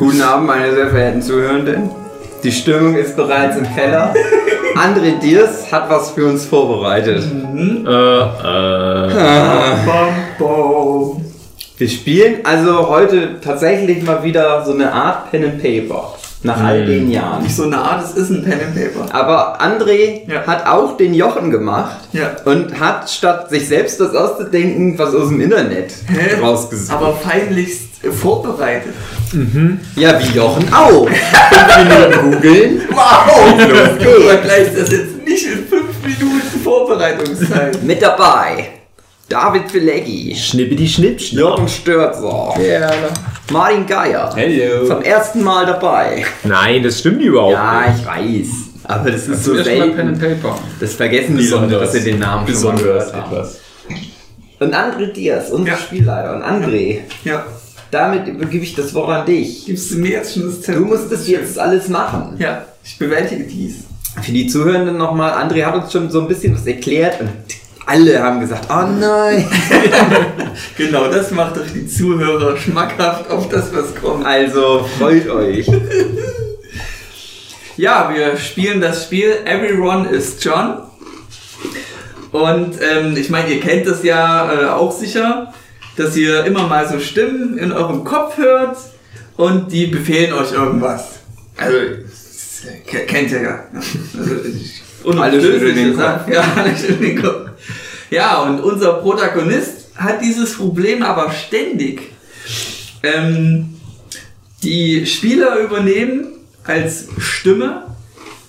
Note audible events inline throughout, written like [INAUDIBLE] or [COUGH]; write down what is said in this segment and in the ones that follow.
Guten Abend, meine sehr verehrten Zuhörenden. Die Stimmung ist bereits im Keller. André Diers hat was für uns vorbereitet. Äh, äh. Bam, bam. Wir spielen also heute tatsächlich mal wieder so eine Art Pen and Paper. Nach all den Jahren. Nicht so eine Art, es ist ein Pen and Paper. Aber André Ja. hat auch den Jochen gemacht Ja. und hat statt sich selbst das auszudenken, was aus dem Internet Hä? rausgesucht. Aber feinlichst äh, vorbereitet. ja, wie Jochen auch. Fünf Minuten googeln. [LAUGHS] Wow! Los Du geht's. vergleichst das jetzt nicht in fünf Minuten Vorbereitungszeit. Mit dabei David Pileggi, Schnippidi schnipp, schnipp. Jochen Störzer, Martin Geier. Hello. Zum ersten Mal dabei. Nein, das stimmt überhaupt Ja, nicht. ich weiß. Aber das ist so Zuerst mal Pen and selten. Paper. Das vergessen die Leute, dass sie den Namen schon mal Besonders gehört haben. etwas. Und André Diaz, unser Ja. Spielleiter. Und André, Ja. damit übergebe ich das Wort an dich. Gibst du mir jetzt schon das Du Zettel? musst das jetzt alles machen. Ja, ich bewältige dies. Für die Zuhörenden nochmal, André hat uns schon so ein bisschen was erklärt und alle haben gesagt, oh nein. [LAUGHS] Genau, das macht euch die Zuhörer schmackhaft auf das, was kommt. Also freut euch. [LAUGHS] Ja, wir spielen das Spiel Everyone is John. Und ähm, ich meine, ihr kennt das ja äh, auch sicher, dass ihr immer mal so Stimmen in eurem Kopf hört und die befehlen euch irgendwas. Also, äh, ke- kennt ihr ja. Also, ich- Alle schütteln den gesagt. Ja, [LAUGHS] alle schütteln den Kopf. Ja, und unser Protagonist hat dieses Problem aber ständig. Ähm, die Spieler übernehmen als Stimme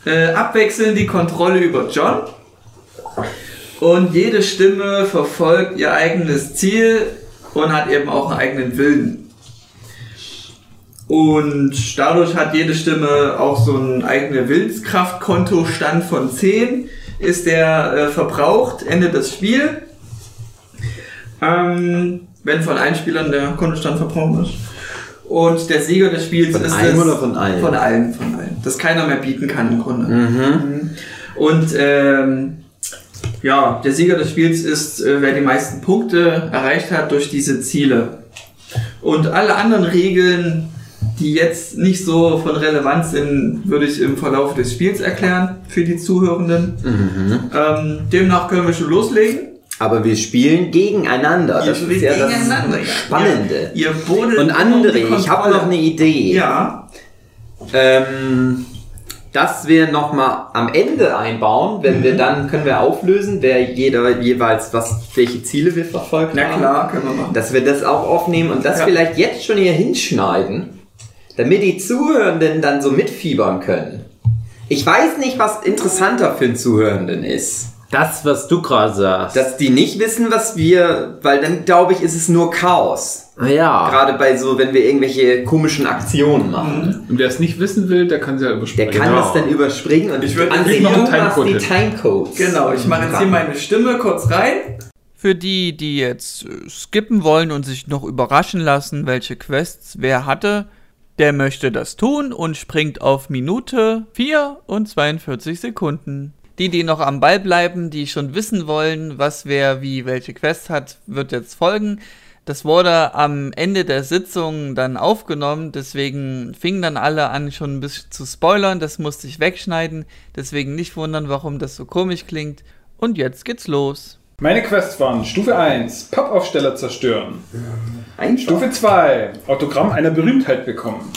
äh, abwechselnd die Kontrolle über John. Und jede Stimme verfolgt ihr eigenes Ziel und hat eben auch einen eigenen Willen. Und dadurch hat jede Stimme auch so einen eigenen Willenskraftkontostand von 10. Ist der äh, verbraucht, endet das Spiel. Ähm, wenn von allen Spielern der Kontostand verbraucht ist. Und der Sieger des Spiels Von ist einem es- oder von allen? Von allen, von allen. Das keiner mehr bieten kann im Grunde. Mhm. Und ähm, ja, der Sieger des Spiels ist, äh, wer die meisten Punkte erreicht hat durch diese Ziele. Und alle anderen Regeln, die jetzt nicht so von Relevanz sind, würde ich im Verlauf des Spiels erklären für die Zuhörenden. Mhm. Ähm, demnach können wir schon loslegen. Aber wir spielen gegeneinander. Ihr Das ist ja das ja. Spannende. Bodet Und um André, ich habe noch eine Idee. Ja, Ähm, dass wir nochmal am Ende einbauen, wenn Mhm. wir dann können wir auflösen, wer jeder jeweils was, welche Ziele wir verfolgt na haben. klar, können wir machen. Dass wir das auch aufnehmen und das Ja. vielleicht jetzt schon hier hinschneiden, damit die Zuhörenden dann so mitfiebern können. Ich weiß nicht, was interessanter für den Zuhörenden ist. Das, was du gerade sagst. Dass die nicht wissen, was wir, weil dann glaube ich, ist es nur Chaos. Ah ja. Gerade bei so, wenn wir irgendwelche komischen Aktionen machen. Und wer es nicht wissen will, der kann es ja Der überspringen. kann Genau. das dann überspringen und Ich würd- André, ich mach einen du machst die Timecode Timecodes. Genau, ich mache jetzt hier meine Stimme kurz rein. Für die, die jetzt äh, skippen wollen und sich noch überraschen lassen, welche Quests wer hatte, der möchte das tun und springt auf Minute 4 und 42 Sekunden. Die, die noch am Ball bleiben, die schon wissen wollen, was wer wie welche Quest hat, wird jetzt folgen. Das wurde am Ende der Sitzung dann aufgenommen, deswegen fingen dann alle an, schon ein bisschen zu spoilern. Das musste ich wegschneiden, deswegen nicht wundern, warum das so komisch klingt. Und jetzt geht's los. Meine Quests waren Stufe 1, Pappaufsteller zerstören. Einfach. Stufe 2, Autogramm einer Berühmtheit bekommen.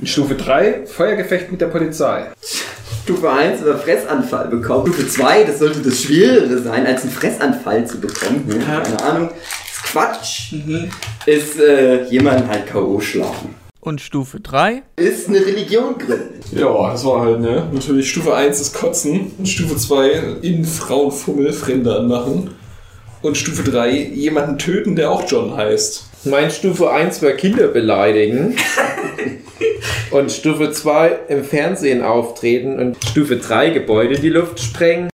In Stufe 3, Feuergefecht mit der Polizei. Stufe 1 oder Fressanfall bekommen. Stufe 2, das sollte das Schwierigere sein, als einen Fressanfall zu bekommen. Hm, Keine Ahnung. Das ist Quatsch. Ist äh, jemanden halt K.O. schlagen. Und Stufe 3? Ist eine Religion gründen. Ja, das war halt, ne? Natürlich Stufe 1 ist Kotzen, Stufe 2 in Frauenfummel, Fremde anmachen und Stufe 3 jemanden töten, der auch John heißt. Mein Stufe 1 war Kinder beleidigen. [LAUGHS] und Stufe 2 im Fernsehen auftreten. Und Stufe 3 Gebäude in die Luft sprengen.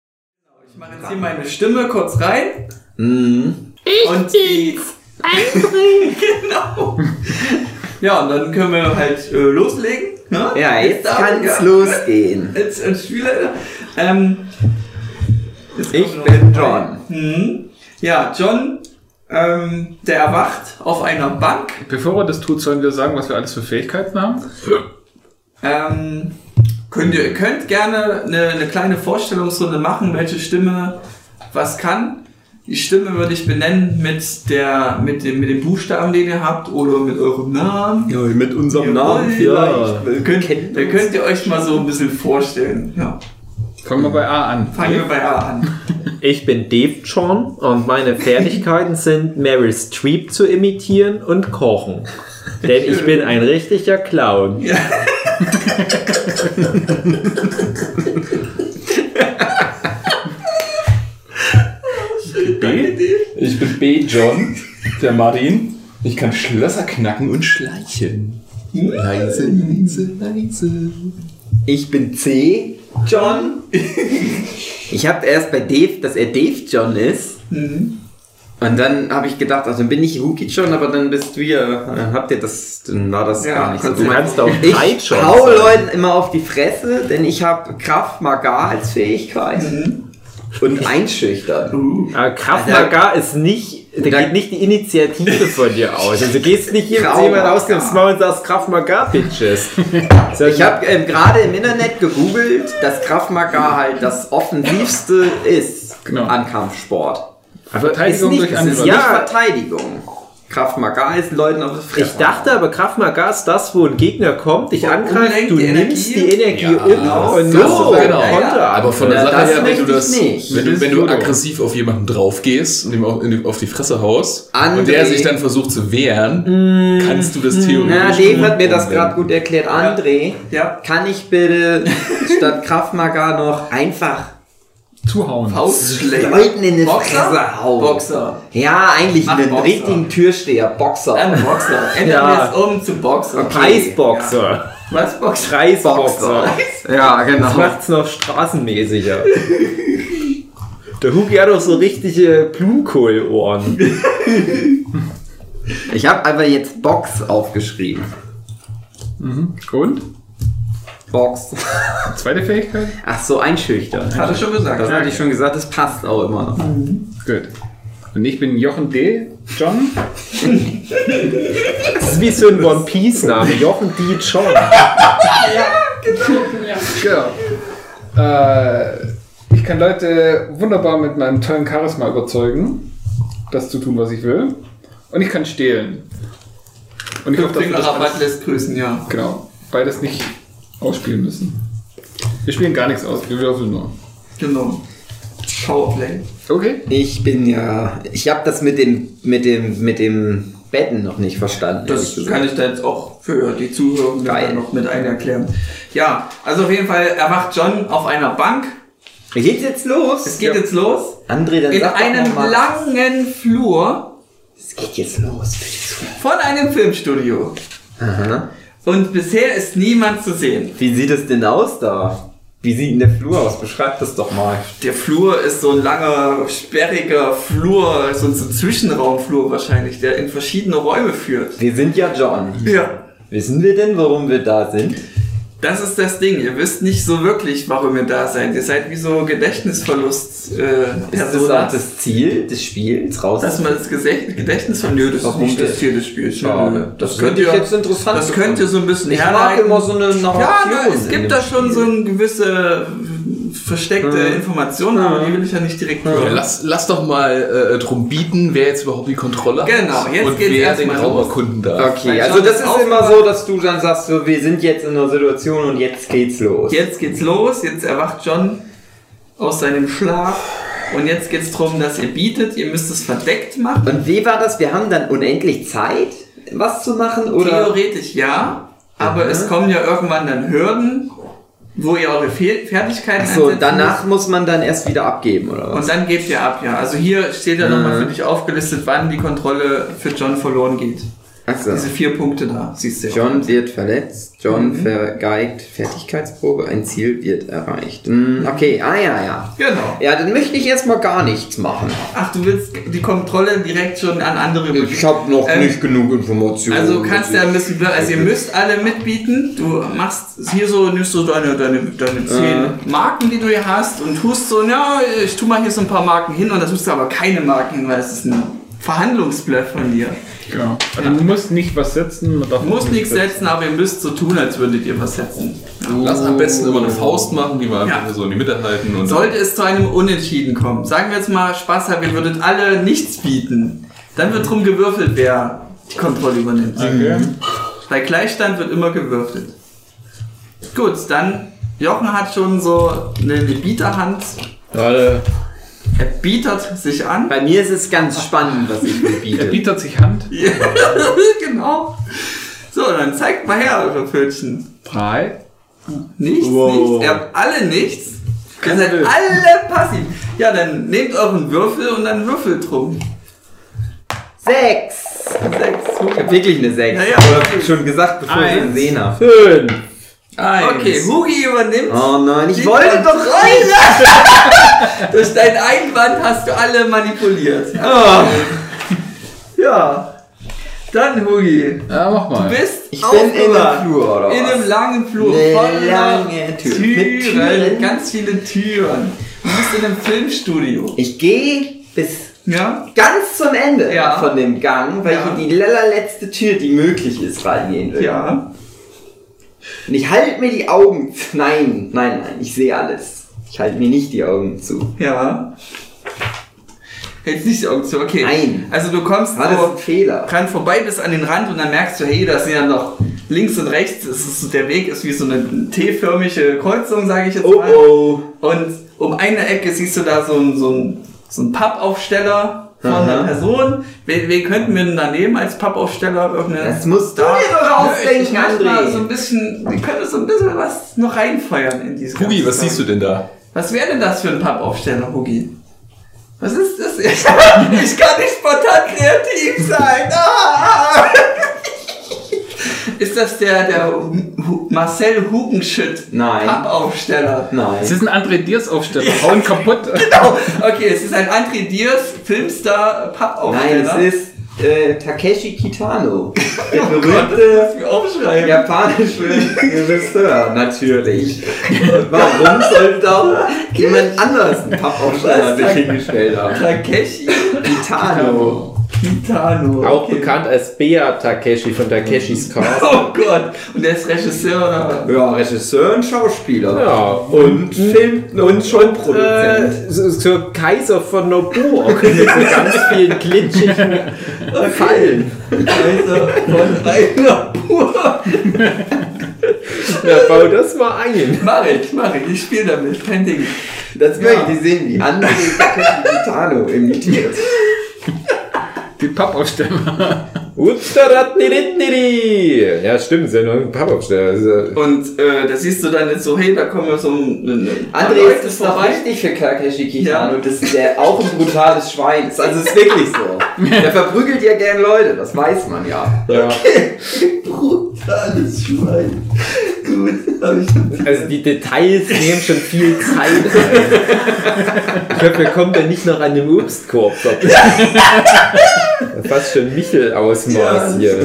Ich mache jetzt hier meine Stimme kurz rein. Mhm. und die. [LAUGHS] genau. Ja, und dann können wir halt äh, loslegen. Ne? Ja, jetzt darf kann's ja. losgehen. Als, als Spieler. Ähm, jetzt Ich bin. John. Mhm. Ja, John Ähm, der erwacht auf einer Bank. Bevor er das tut, sollen wir sagen, was wir alles für Fähigkeiten haben? Ähm, könnt ihr könnt gerne eine, eine kleine Vorstellungsrunde machen, welche Stimme was kann. Die Stimme würde ich benennen mit der mit dem mit dem Buchstaben, den ihr habt, oder mit eurem Namen. Ja, mit unserem Jawohl, Namen vielleicht. Da könnt, da könnt ihr euch mal so ein bisschen vorstellen. Ja. Fangen wir bei A an. Fangen wir bei A an. Ich bin Dave John und meine [LAUGHS] Fertigkeiten sind Meryl Streep zu imitieren und kochen. [LAUGHS] Denn ich bin ein richtiger Clown. Ja. [LAUGHS] B. Ich bin B. John, der Martin. Ich kann Schlösser knacken und schleichen. Leise, leise, leise. Ich bin C. John. ich habe erst bei Dave, dass er Dave John ist. Und dann habe ich gedacht, also dann bin ich Wookie John, aber dann bist du ja, dann habt ihr das, dann war das Ja, gar nicht so kannst Du kannst auch Ich hau sein. Leuten immer auf die Fresse, denn ich habe Kraft Maga als Fähigkeit. Und einschüchtern. Aber Kraft Maga ist nicht, da geht nicht die Initiative von dir aus. Also du gehst nicht jemand Krav jemand aus dem. Maul und sagst Kraft Maga Bitches. [LAUGHS] Ich habe ähm, gerade im Internet gegoogelt, dass Kraft Maga halt das offensivste ist Genau. an Kampfsport. Verteidigung ist nicht, durch es ist Angriff. nicht Ja. Verteidigung. Kraft Maga ist Leuten auf das Ich dachte aber, Kraft Maga ist das, wo ein Gegner kommt, dich Und angreift, du die nimmst Energie. die Energie Ja, um und so, so genau. Konter. Aber von der Ja, Sache her, wenn du das, nicht. wenn du, wenn du aggressiv auf jemanden drauf gehst und ihm auf, auf die Fresse haust und André. der sich dann versucht zu wehren, kannst du das theoretisch. Na, Dave hat mir das gerade gut erklärt. André, Ja. kann ich bitte [LAUGHS] statt Kraft Maga noch einfach Zuhauen. Faustschläger. Leuten in die Boxer? Fresse hauen? Boxer. Ja, eigentlich Mach einen Boxer. richtigen Türsteher, Boxer. Ein Boxer. [LAUGHS] Ändern Ja. wir es um zu Boxer. Preisboxer. Ja. Was Boxer? Preisboxer. Ja, Das genau. macht's noch straßenmäßiger. [LAUGHS] Der Hugi hat doch so richtige Blumenkohlohren. [LAUGHS] Ich habe aber jetzt Box aufgeschrieben. Und? Box. Zweite Fähigkeit? Ach so, einschüchtern. Hat er schon gesagt. Das hatte ich schon gesagt, das passt auch immer noch. Gut. Und ich bin Jochen D. John. [LAUGHS] Das ist wie so ein One Piece Name. Jochen D. John. [LAUGHS] Genau. Äh, ich kann Leute wunderbar mit meinem tollen Charisma überzeugen, das zu tun, was ich will. Und ich kann stehlen. Und ich hoffe, dass das lässt grüßen, ja. genau, beides nicht ausspielen müssen. Wir spielen gar nichts aus, wir würfeln nur. Genau. Powerplay. Okay. Ich bin ja. Ich habe das mit dem, mit dem, mit dem Betten noch nicht verstanden. Das gesagt. kann ich da jetzt auch für die Zuhörer Geil. noch mit ein erklären. Ja, also auf jeden Fall erwacht John auf einer Bank. Geht's jetzt los? Es geht jetzt los. André, dann In einem noch mal. langen Flur Es geht jetzt los. von einem Filmstudio. Aha. Und bisher ist niemand zu sehen. Wie sieht es denn aus da? Wie sieht denn der Flur aus? Beschreib das doch mal. Der Flur ist so ein langer, sperriger Flur, so ein so ein Zwischenraumflur wahrscheinlich, der in verschiedene Räume führt. Wir sind ja John. Ja. Wissen wir denn, warum wir da sind? Das ist das Ding. Ihr wisst nicht so wirklich, warum ihr da seid. Ihr seid wie so Gedächtnisverlust äh, Ist Personas. das Ziel des Spiels raus? Dass man das Gedächtnis von Nö, das ist Warum nicht das? Ziel des Spiels. Schade. Das, Das könnt ihr jetzt interessant Das könnt ihr so ein bisschen Ich mag herleiten. immer so eine Narration. Ja, na, es gibt da schon so eine gewisse versteckte Hm. Information, aber die will ich ja nicht direkt Ja, hören. lass, lass doch mal äh, drum bieten, wer jetzt überhaupt die Kontrolle hat. Genau, jetzt und geht's wer den Raum erkunden darf. Okay, also das ist immer so, dass du dann sagst, so, wir sind jetzt in einer Situation und jetzt geht's los. Jetzt geht's los, jetzt erwacht John aus seinem Schlaf und jetzt geht's darum, dass ihr bietet, ihr müsst es verdeckt machen. Und wie war das? Wir haben dann unendlich Zeit, was zu machen? Oder? Theoretisch ja, aber Mhm. es kommen ja irgendwann dann Hürden, wo ihr eure Fe Fertigkeiten Achso, einsetzen danach muss man dann erst wieder abgeben, oder müsst. was? Und dann gebt ihr ab, ja. Also hier steht ja nochmal für dich aufgelistet, wann die Kontrolle für John verloren geht. Achso. Diese vier Punkte da, siehst du ja. John wird verletzt, John Mhm. vergeigt Fertigkeitsprobe, ein Ziel wird erreicht. Hm, okay, ah ja, ja. Genau. Ja, dann möchte ich erstmal gar nichts machen. Ach, du willst die Kontrolle direkt schon an andere übergeben. habe noch Ähm, nicht genug Informationen. Also kannst du ja ein bisschen, also ihr müsst alle mitbieten. Du machst hier so, nimmst so deine, deine, deine zehn Marken, die du hier hast und tust so, ja, ich tu mal hier so ein paar Marken hin und da tust du aber keine Marken hin, weil es ist ein Verhandlungsbluff von dir. Genau. Also man muss nicht was setzen, man musst nichts setzen, aber ihr müsst so tun, als würdet ihr was setzen. Lass am besten immer eine Faust machen, die wir einfach Ja. so in die Mitte halten. Und Sollte es zu einem Unentschieden kommen, sagen wir jetzt mal Spaß haben, ihr würdet alle nichts bieten, dann wird drum gewürfelt, wer die Kontrolle übernimmt. Okay. Bei Gleichstand wird immer gewürfelt. Gut, dann Jochen hat schon so eine, eine Bieterhand. Gerade Er bietert sich an. Bei mir ist es ganz spannend, was ich mir Er biete. bietet sich Hand. Ja, [LAUGHS] genau. So, dann zeigt mal her eure Pfötchen. Drei. Nichts, Wow. nichts. Ihr habt alle nichts. Ihr seid alle passiv. Ja, dann nehmt euren Würfel und dann würfelt drum. Sechs! Sechs. Ich hab wirklich eine Sechs. Ja, ja. Aber schon gesagt, bevor ich Eins. ihn gesehen habe. fünf. Okay, Hugi übernimmt. Oh nein, ich wollte doch rein! [LAUGHS] Durch deinen Einwand hast du alle manipuliert. Oh, Ja. Dann, Hugi. Ja, mach Du mal. bist ich bin in aufgewacht. Flur, oder In einem langen Flur. Eine voller lange Tür. Mit Türen. Türen? Ganz viele Türen. Du bist in einem Filmstudio. Ich gehe bis Ja? ganz zum Ende Ja. von dem Gang, weil Ja. ich in die allerletzte Tür, die möglich ist, reingehen will. Ja. Und ich halte mir die Augen zu. Nein, nein, nein, ich sehe alles. Ich halte mir nicht die Augen zu. Ja. Hältst nicht die Augen zu, okay. Nein. Also du kommst War das ein Fehler? dran vorbei bis an den Rand und dann merkst du, hey, da sind ja noch links und rechts, ist, der Weg ist wie so eine T-förmige Kreuzung, sage ich jetzt Oh mal. oh. Und um eine Ecke siehst du da so einen so ein, so ein Pappaufsteller von Aha. einer Person. Wen, wen könnten wir denn da nehmen als Pappaufsteller? Irgendeine Das musst du Da- dir doch ausdenken, ich André. so ein bisschen, wir können so ein bisschen was noch reinfeuern in diese Hugi, was siehst du denn da? Was wäre denn das für ein Pappaufsteller, Hugi? Was ist das? [LAUGHS] Ich kann nicht spontan kreativ sein. Ah! Ist das der, der Hu Marcel Hugenschütt Nein. Pappaufsteller? Nein. Es ist ein André Diers Aufsteller. Hauen kaputt. [LAUGHS] Genau. Okay, es ist ein André Diers Filmstar Nein, Pappaufsteller. es ist äh, Takeshi Kitano. Der [LAUGHS] Oh Gott, das berühmte aufschreiben. japanische Regisseur, natürlich. Und [LAUGHS] warum sollte auch jemand anders einen Pappaufsteller sich hingestellt haben? Takeshi Kitano. Kitano. Auch okay. bekannt als Bea Takeshi von Takeshis [LAUGHS] Castle. Oh Gott. Und der ist Regisseur oder? Ja, Regisseur und Schauspieler. Ja, Und Film und schon Produzent. Äh, so, so Kaiser von Nobuo [LAUGHS] mit so ganz vielen glitschigen Fallen. Also von Pur. [LAUGHS] Ja, bau das mal ein. Mach ich, mach ich. Ich spiele damit. Kein Ding. Das möchte ich sehen, wie andere Takeshi Kitano imitiert. Die Pappaufsteller. Ja, stimmt, ist ja nur ein Pappaufsteller. Das ist ja- Und äh, da siehst du dann jetzt so, hey, da kommen wir so ein, André, ist das doch vorbei. wichtig für Takeshi Kitano, Ja. dass der auch ein brutales Schwein ist. Also es ist wirklich so. Der verprügelt ja gern Leute, das weiß man ja. ja. [LAUGHS] Brutales Schwein. Gut, hab ich. Also die Details nehmen schon viel Zeit ein. Ich hoffe, wir kommen da nicht noch an dem Obstkorb vorbei. [LAUGHS] Fast schon Michel-Ausmaß hier.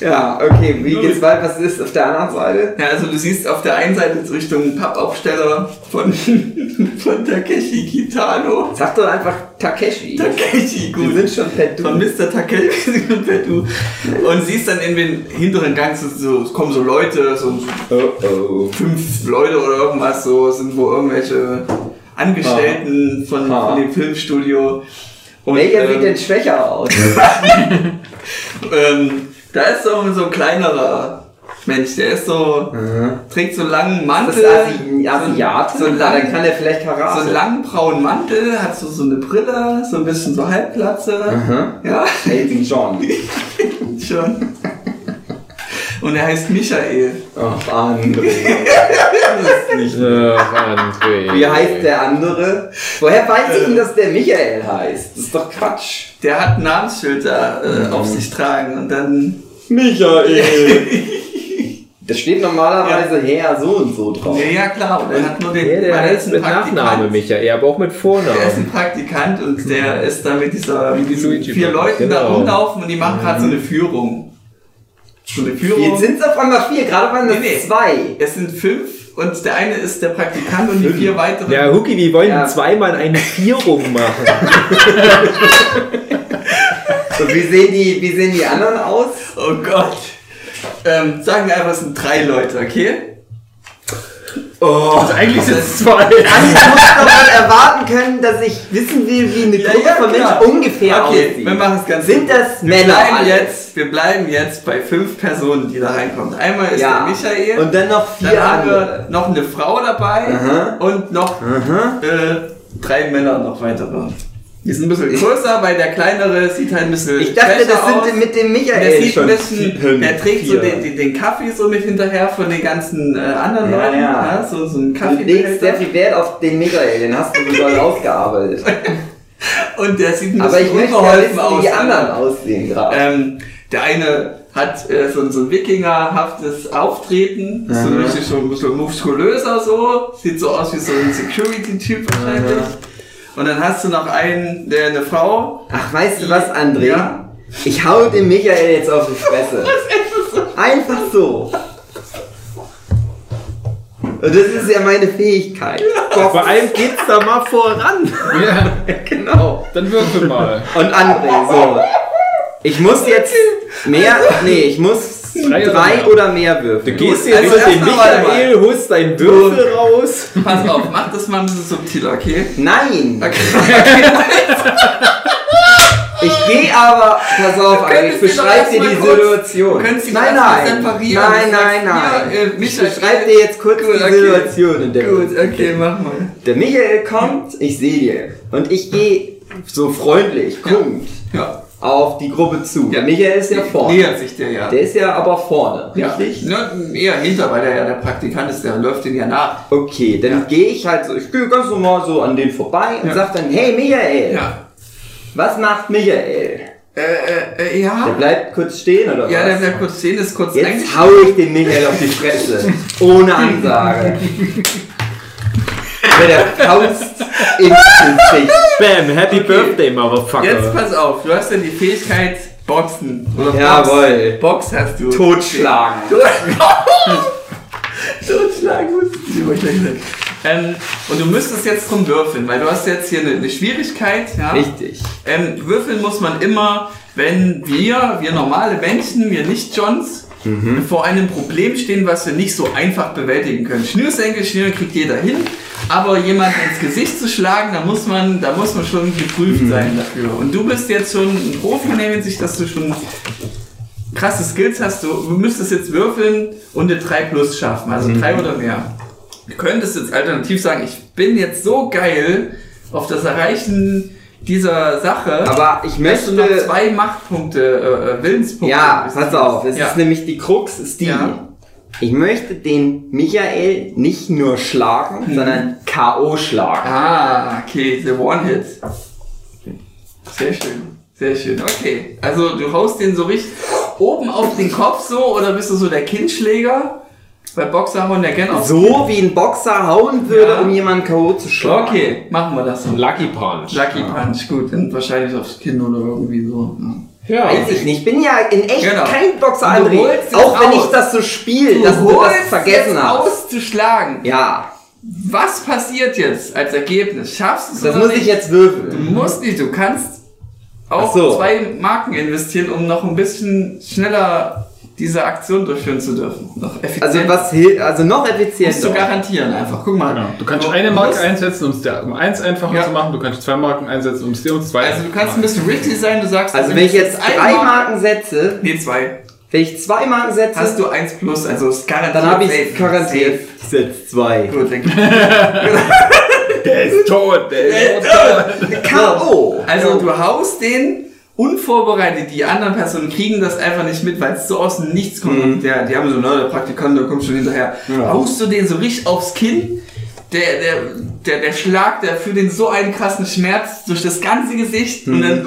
Ja, okay, wie geht's weiter? Was ist auf der anderen Seite? Ja, also du siehst auf der einen Seite jetzt Richtung Pappaufsteller von, [LAUGHS] von Takeshi Kitano. Sag doch einfach Takeshi. Takeshi, Wir gut. sind schon per Von. Mr. Takeshi [LAUGHS] und du. Und siehst dann in den hinteren Gang, so, es kommen so Leute, so Oh oh. fünf Leute oder irgendwas, so sind wo irgendwelche Angestellten von, Ah. von dem Filmstudio. Welcher ähm, sieht denn schwächer aus? [LAUGHS] ähm, da ist so, so ein kleinerer Mensch, der ist so, trägt so einen langen Mantel. ist Asi Asiate? So ein Na, lang- dann kann er vielleicht so Karate. einen langen braunen Mantel, hat so, so eine Brille, so ein bisschen so Halbplatze. Aha. Ja, Elton John. [LAUGHS] schon. Und er heißt Michael. Ach, André. [LAUGHS] Ach, André. Wie heißt der andere? Woher weiß ich denn, dass der Michael heißt? Das ist doch Quatsch. Der hat ein Namensschild da äh, auf sich tragen und dann. Michael. [LAUGHS] Da steht normalerweise Herr so und so drauf. Ja, ja klar, und er hat nur den. Ja, der er heißt mit Praktikant. Nachname Michael, aber auch mit Der ist Vornamen. ein Praktikant und der ist da mit dieser mit diesen Luigi vier. Leuten da Genau. rumlaufen und die machen gerade so eine Führung. So eine Führung. Jetzt sind es auf einmal vier, gerade waren das Nee, nee. zwei. Es sind fünf und der eine ist der Praktikant und die vier weiteren. Ja, Huki, wir wollen Ja. zweimal eine Vierung machen. [LAUGHS] Und wie sehen die, wie sehen die anderen aus? Oh Gott. Ähm, sagen wir einfach, es sind drei Leute, okay? Oh. Also eigentlich sind es zwei. Also ich muss doch mal erwarten können, dass ich wissen will, wie eine Ja, Gruppe ja, von. Menschen ungefähr Okay, aussieht. wir machen es ganz Sind das wir Männer? bleiben jetzt, Wir bleiben jetzt bei fünf Personen, die da reinkommen. Einmal ist ja. der Michael. Und dann noch vier Dann haben wir andere. noch eine Frau dabei Aha. und noch Aha. äh, drei Männer noch weitere. Die sind ein bisschen größer, weil der kleinere sieht halt ein bisschen Ich dachte, das aus. sind mit dem der Michael sieht schon ein bisschen, der trägt so den, den, den Kaffee so mit hinterher von den ganzen äh, anderen Ja, Leuten. ja. so, so ein Du legst Kaffee. sehr viel Wert auf den Michael, den hast du so doll ausgearbeitet. [LAUGHS] Und der sieht ein Aber ich bisschen möchte ja unbeholfen wissen, aus. wie die anderen aussehen gerade. Ähm, der eine hat äh, so, so ein wikingerhaftes Auftreten, so Mhm. richtig so ein bisschen muskulöser so, sieht so aus wie so ein Security-Typ wahrscheinlich. Und dann hast du noch einen, der eine Frau. Ach, weißt du was, André? Ja. Ich hau dem Michael jetzt auf die Fresse. [LAUGHS] Einfach so. Und das ist ja meine Fähigkeit. Vor allem geht's da mal voran. Ja, Genau. dann würfel mal. Und André, so. Ich muss jetzt mehr, nee, ich muss Drei drei, oder oder mehr Du würfeln. gehst Also jetzt mit dem erst noch mal. Michael, holst deinen Würfel raus. Pass auf, mach das mal ein bisschen subtiler, okay? Nein! Okay. [LAUGHS] Ich gehe aber, pass auf, Alter, ich beschreibe dir die mal kurz- Situation. du nein, nein, separieren. nein, Du nein, nein. hier, äh, Ich Michael- beschreibe dir jetzt kurz Gut, die okay. Situation, in der Gut, okay, befinden. mach mal. Der Michael kommt, ich sehe dir. Und ich gehe so freundlich, guckend, Ja. Auf die Gruppe zu. Ja. Der Michael ist ja vorne. Nähert sich der ja. Der ist ja aber vorne, ja. richtig? Ja, eher hinter, weil der ja der Praktikant ist, der läuft den ja nach. Okay, dann gehe ich halt so, ich gehe ganz normal so an den vorbei und Ja. sag dann, hey Michael, Ja. was macht Michael? Äh, äh, äh, Der ja. bleibt kurz stehen oder Ja, was? der bleibt kurz stehen, ist kurz Jetzt hau ich den Michael auf die Fresse. [LAUGHS] Ohne Ansage. [LAUGHS] Der Faust ins Gesicht. Bam, Happy Birthday, Motherfucker. Jetzt pass auf, du hast ja die Fähigkeit Boxen. Oder Box. Jawohl. Box hast du. Totschlagen. [LAUGHS] Totschlagen musst du ähm, Und du müsstest jetzt drum würfeln, weil du hast jetzt hier eine, eine Schwierigkeit. Ja? Richtig. Ähm, würfeln muss man immer, wenn wir, wir normale Menschen, wir Nicht-Johns, vor einem Problem stehen, was wir nicht so einfach bewältigen können. Schnürsenkel, Schnüren kriegt jeder hin, aber jemanden ins Gesicht zu schlagen, da muss man, da muss man schon geprüft sein dafür. Und du bist jetzt schon ein Profi in der Hinsicht, dass du schon krasse Skills hast. Du, müsstest jetzt würfeln und eine 3 plus schaffen, also 3 oder mehr. Du könntest jetzt alternativ sagen, ich bin jetzt so geil auf das Erreichen dieser Sache. Aber ich möchte. noch zwei Machtpunkte, äh, äh, Willenspunkte. Ja, pass auf. Es Ja. ist nämlich die Krux, ist die. Ja. Ich möchte den Michael nicht nur schlagen, sondern K.O. schlagen. Ah, okay, the One-Hit. Sehr schön, sehr schön. Okay, also du haust den so richtig oben auf den Kopf so oder bist du so der Kinnschläger? Bei Boxer hauen der gern auf. So wie ein Boxer hauen würde, Ja. um jemanden K.O. zu schlagen. Okay, machen wir das. Lucky Punch. Lucky Punch, gut, dann wahrscheinlich aufs Kinn oder irgendwie so. Ja. Ja. Weiß ich nicht. Ich bin ja in echt Genau. kein Boxer, Du André. es Auch wenn raus. ich das so spiele, Du dass du das vergessen jetzt hast. auszuschlagen. Ja, Was passiert jetzt als Ergebnis? Schaffst du es das muss ich nicht? jetzt Du würfeln. musst nicht, du kannst auch so. zwei Marken investieren, um noch ein bisschen schneller diese Aktion durchführen zu dürfen. Noch. Also was also noch musst du effizienter. garantieren einfach. Guck mal. Genau. Du kannst Du eine Marke einsetzen, um es dir um eins einfacher Ja. zu machen. Du kannst zwei Marken einsetzen, um es dir um zwei Also du kannst ein bisschen risky sein, du sagst, Also wenn ich jetzt eine drei Marke- Marken setze, Nee, zwei. wenn ich zwei Marken setze, Hast du eins plus, also es garantiert. dann habe ich garantiert. Ich setze zwei. Gut, dann [LAUGHS] Der ist tot, der ist tot. K.O. Also du haust den unvorbereitet, die anderen Personen kriegen das einfach nicht mit, weil es so aus dem Nichts kommt. Mhm. Der, die haben so, na, der Praktikant, der kommt schon hinterher. Ja. Haust du den so richtig aufs Kinn, der, der, der, der Schlag, der führt den so einen krassen Schmerz durch das ganze Gesicht und dann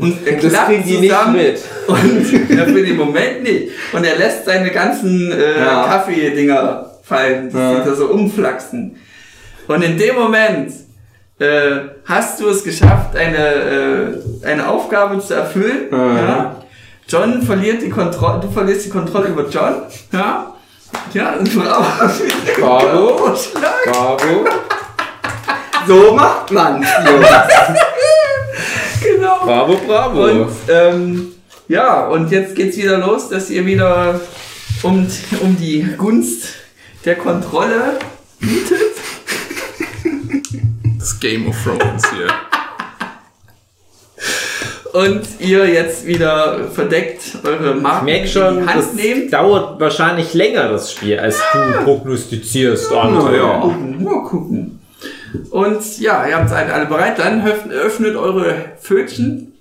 und er Mhm. Klappt zusammen mit. und er für den Moment nicht. Und er lässt seine ganzen äh, Ja. Kaffeedinger fallen, die Ja. so umflaxen. Und in dem Moment äh, hast du es geschafft, eine, äh, eine Aufgabe zu erfüllen. Ja. Ja? John verliert die Kontrolle, du verlierst die Kontrolle über John. Ja? Ja, ein Bravo. Bravo. Bravo. So macht Jungs. [LAUGHS] Genau. Bravo, bravo. Und ähm, ja, und jetzt geht's wieder los, dass ihr wieder um, um die Gunst der Kontrolle bietet. [LAUGHS] Das Game of Thrones hier. [LAUGHS] Und ihr jetzt wieder verdeckt eure ich Marken merke in schon, die das Hand nehmt. dauert wahrscheinlich länger, das Spiel, als du prognostizierst, André. Ja. Gucken, Mal gucken. Und ja, ihr habt seid alle bereit. Dann öff- öffnet eure Pfötchen.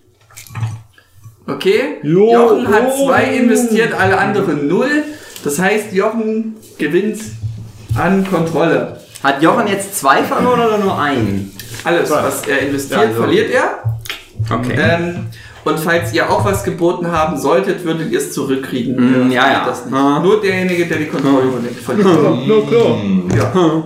Okay. Jo, Jochen hat jo. zwei investiert, alle anderen null. Das heißt, Jochen gewinnt an Kontrolle. Hat Jochen jetzt zwei verloren oder nur einen? Alles, was er investiert, Ja, so. verliert er. Okay. Ähm, und falls ihr auch was geboten haben solltet, würdet ihr es zurückkriegen. Mm, ja, ja. Das nicht. Ah. Nur derjenige, der die Kontrolle übernimmt, verliert. Na klar. Ja.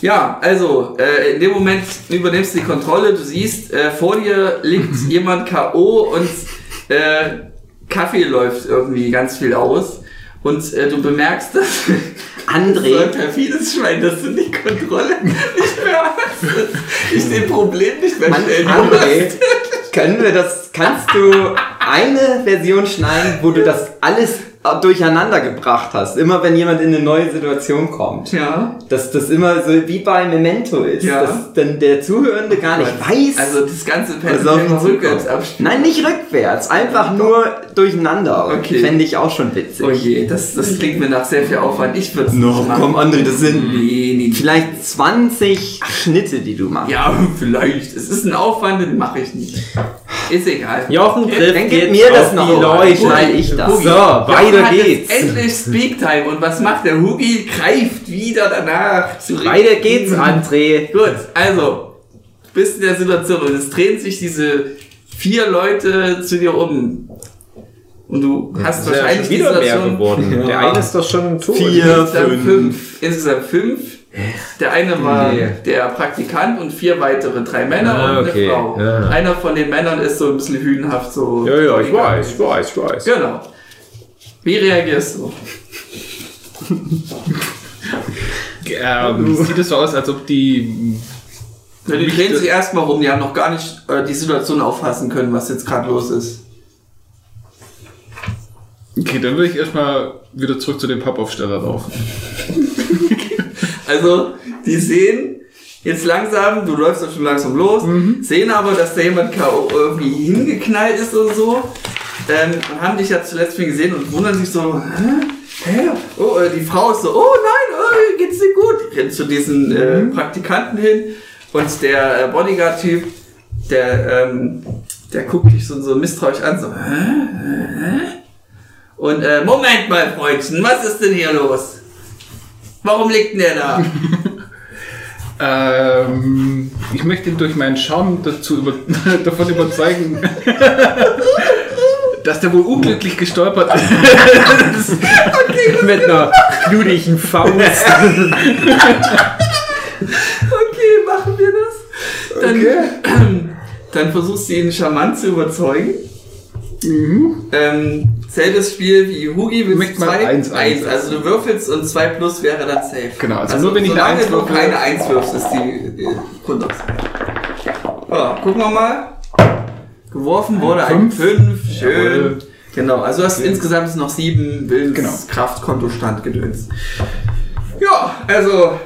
Ja, also, äh, in dem Moment übernimmst du die Kontrolle, du siehst, äh, vor dir liegt [LAUGHS] jemand K.O. und äh, Kaffee läuft irgendwie ganz viel aus. Und äh, du bemerkst, dass so [LAUGHS] ein André, perfides Schwein, dass du die Kontrolle nicht mehr hast. Ich den Problem nicht mehr Mann, stellen André, [LAUGHS] können wir das, kannst du eine Version schneiden, wo du das alles durcheinander gebracht hast? Immer wenn jemand in eine neue Situation kommt. Ja. Dass das immer so wie bei Memento ist, Ja. dass dann der Zuhörende gar nicht weiß, Also das ganze was Pen auf ihn immer rückwärts abspielen. Nein, nicht rückwärts, einfach nur durcheinander. Okay. Fände ich auch schon witzig. Oh je, das, das klingt mir nach sehr viel Aufwand. Ich würde es No, komm, André, das sind Nee, nee, vielleicht 20 Schnitte, die du machst. Ja, [LAUGHS] vielleicht. Es ist ein Aufwand, den mache ich nicht. Ist egal. Jochen trifft Dann gib jetzt mir das noch, die Leute. schneide ich das. So, Jochen weiter geht's. Endlich Speaktime. Und was macht der Hugi? Greift wieder danach zurück. Weiter geht's, André. Gut, also, du bist in der Situation und es drehen sich diese vier Leute zu dir um. Und du hast ja wahrscheinlich die wieder mehr geworden. Der eine ist doch schon tot. Vier, fünf. Insgesamt fünf. Der eine war Nee. der Praktikant und vier weitere, drei Männer Ah, und okay. eine Frau. Ja. Einer von den Männern ist so ein bisschen hühnhaft so. Ja, ja, ich weiß, ich weiß, ich weiß. Genau. Wie reagierst du? Ähm, sieht es so aus, als ob die. Ja, die drehen sich erstmal rum, die haben noch gar nicht äh, die Situation auffassen können, was jetzt gerade los ist. Okay, dann würde ich erstmal wieder zurück zu dem Pappaufsteller laufen. Also, die sehen jetzt langsam, du läufst auch schon langsam los, sehen aber, dass da jemand irgendwie hingeknallt ist oder so. Ähm, und haben dich ja zuletzt viel gesehen und wundern sich so, hä? Hä? Oh, äh, die Frau ist so, oh nein, oh, geht's dir gut? Rennt zu diesen äh, Praktikanten hin und der äh, Bodyguard-Typ, der, ähm, der guckt dich so, so misstrauisch an, so? Hä? Hä? Und äh, Moment mal, Freundchen, was ist denn hier los? Warum liegt denn der da? [LAUGHS] Ähm, ich möchte ihn durch meinen Charme dazu über, [LAUGHS] davon überzeugen, [LAUGHS] dass der wohl unglücklich gestolpert ist. Mit einer blutigen Faust. Okay, machen wir das. Dann, [CLEARS THROAT] dann versuchst du ihn charmant zu überzeugen. Ähm, selbes Spiel wie Hugi mit Möchte mal zwei. eins einsetzen. Also du würfelst und 2 plus wäre dann safe. Genau, also nur wenn ich eine solange Eins du würfel- keine 1 wirfst, ist die, Grundaussage. So, gucken wir mal. Geworfen wurde ein Fünf. 5. Schön. Jawohl. Genau, also hast du insgesamt noch 7 Willenskraftkontostand gedöns. Ja, also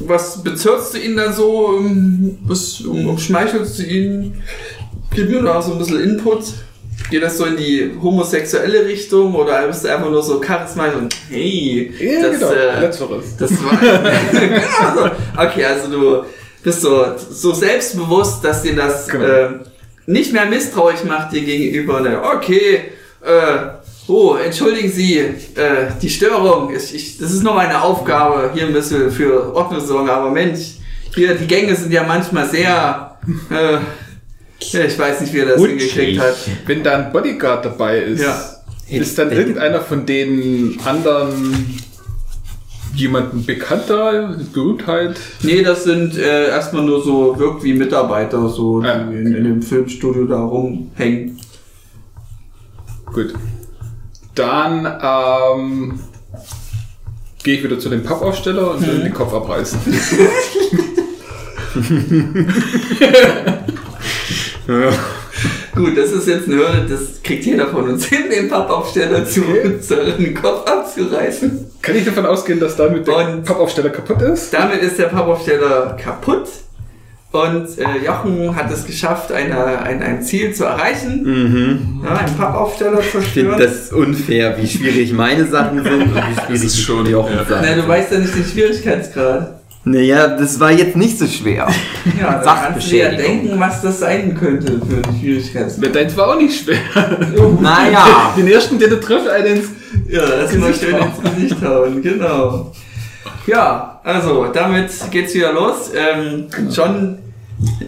was bezirkst du ihn dann so? ähm, Was um, umschmeichelst du ihn? Gib mir noch so ein bisschen Input. Geht das so in die homosexuelle Richtung oder bist du einfach nur so charismatisch und hey, Ja, das, genau, äh, letzteres. das war. genau [LAUGHS] so. Okay, also du bist so, so selbstbewusst, dass dir das Genau. äh, nicht mehr misstrauisch macht dir gegenüber. Ne? Okay, äh, oh, entschuldigen Sie äh, die Störung. Ich, ich, das ist nur meine Aufgabe. Hier müssen wir für Ordnung sorgen. Aber Mensch, hier die Gänge sind ja manchmal sehr. Äh, ja, ich weiß nicht, wie er das Rutschig. hingekriegt hat. Wenn da ein Bodyguard dabei ist, Ja. ist dann irgendeiner von den anderen jemanden bekannter, Berühmtheit? Nee, das sind äh, erstmal nur so, wirkt wie Mitarbeiter, so, die Ah, in, in dem Filmstudio da rumhängen. Gut. Dann, ähm, gehe ich wieder zu dem Pappaufsteller und will den Kopf abreißen. [LAUGHS] [LAUGHS] Gut, das ist jetzt eine Hürde, das kriegt jeder von uns hin, den Pappaufsteller zu den Kopf abzureißen. Kann ich davon ausgehen, dass damit der Und- Pappaufsteller kaputt ist? Damit ist der Pappaufsteller kaputt. Und äh, Jochen hat es geschafft, eine, ein, ein Ziel zu erreichen. Mhm. Ja, einen Pappaufsteller Ich finde zerstören. das unfair, wie schwierig meine Sachen sind und wie schwierig ist schon, Jochen ja. Na, Sachen du weißt ja nicht den Schwierigkeitsgrad. Naja, das war jetzt nicht so schwer. [LAUGHS] Ja, da kannst du ja denken, was das sein könnte für einen Schwierigkeitsgrad. Ja, deins war auch nicht schwer. Naja. [LAUGHS] Den ersten, den du triffst, einen Ja, das mal schön ins Gesicht hauen, genau. Ja, also damit geht's wieder los. Ähm, John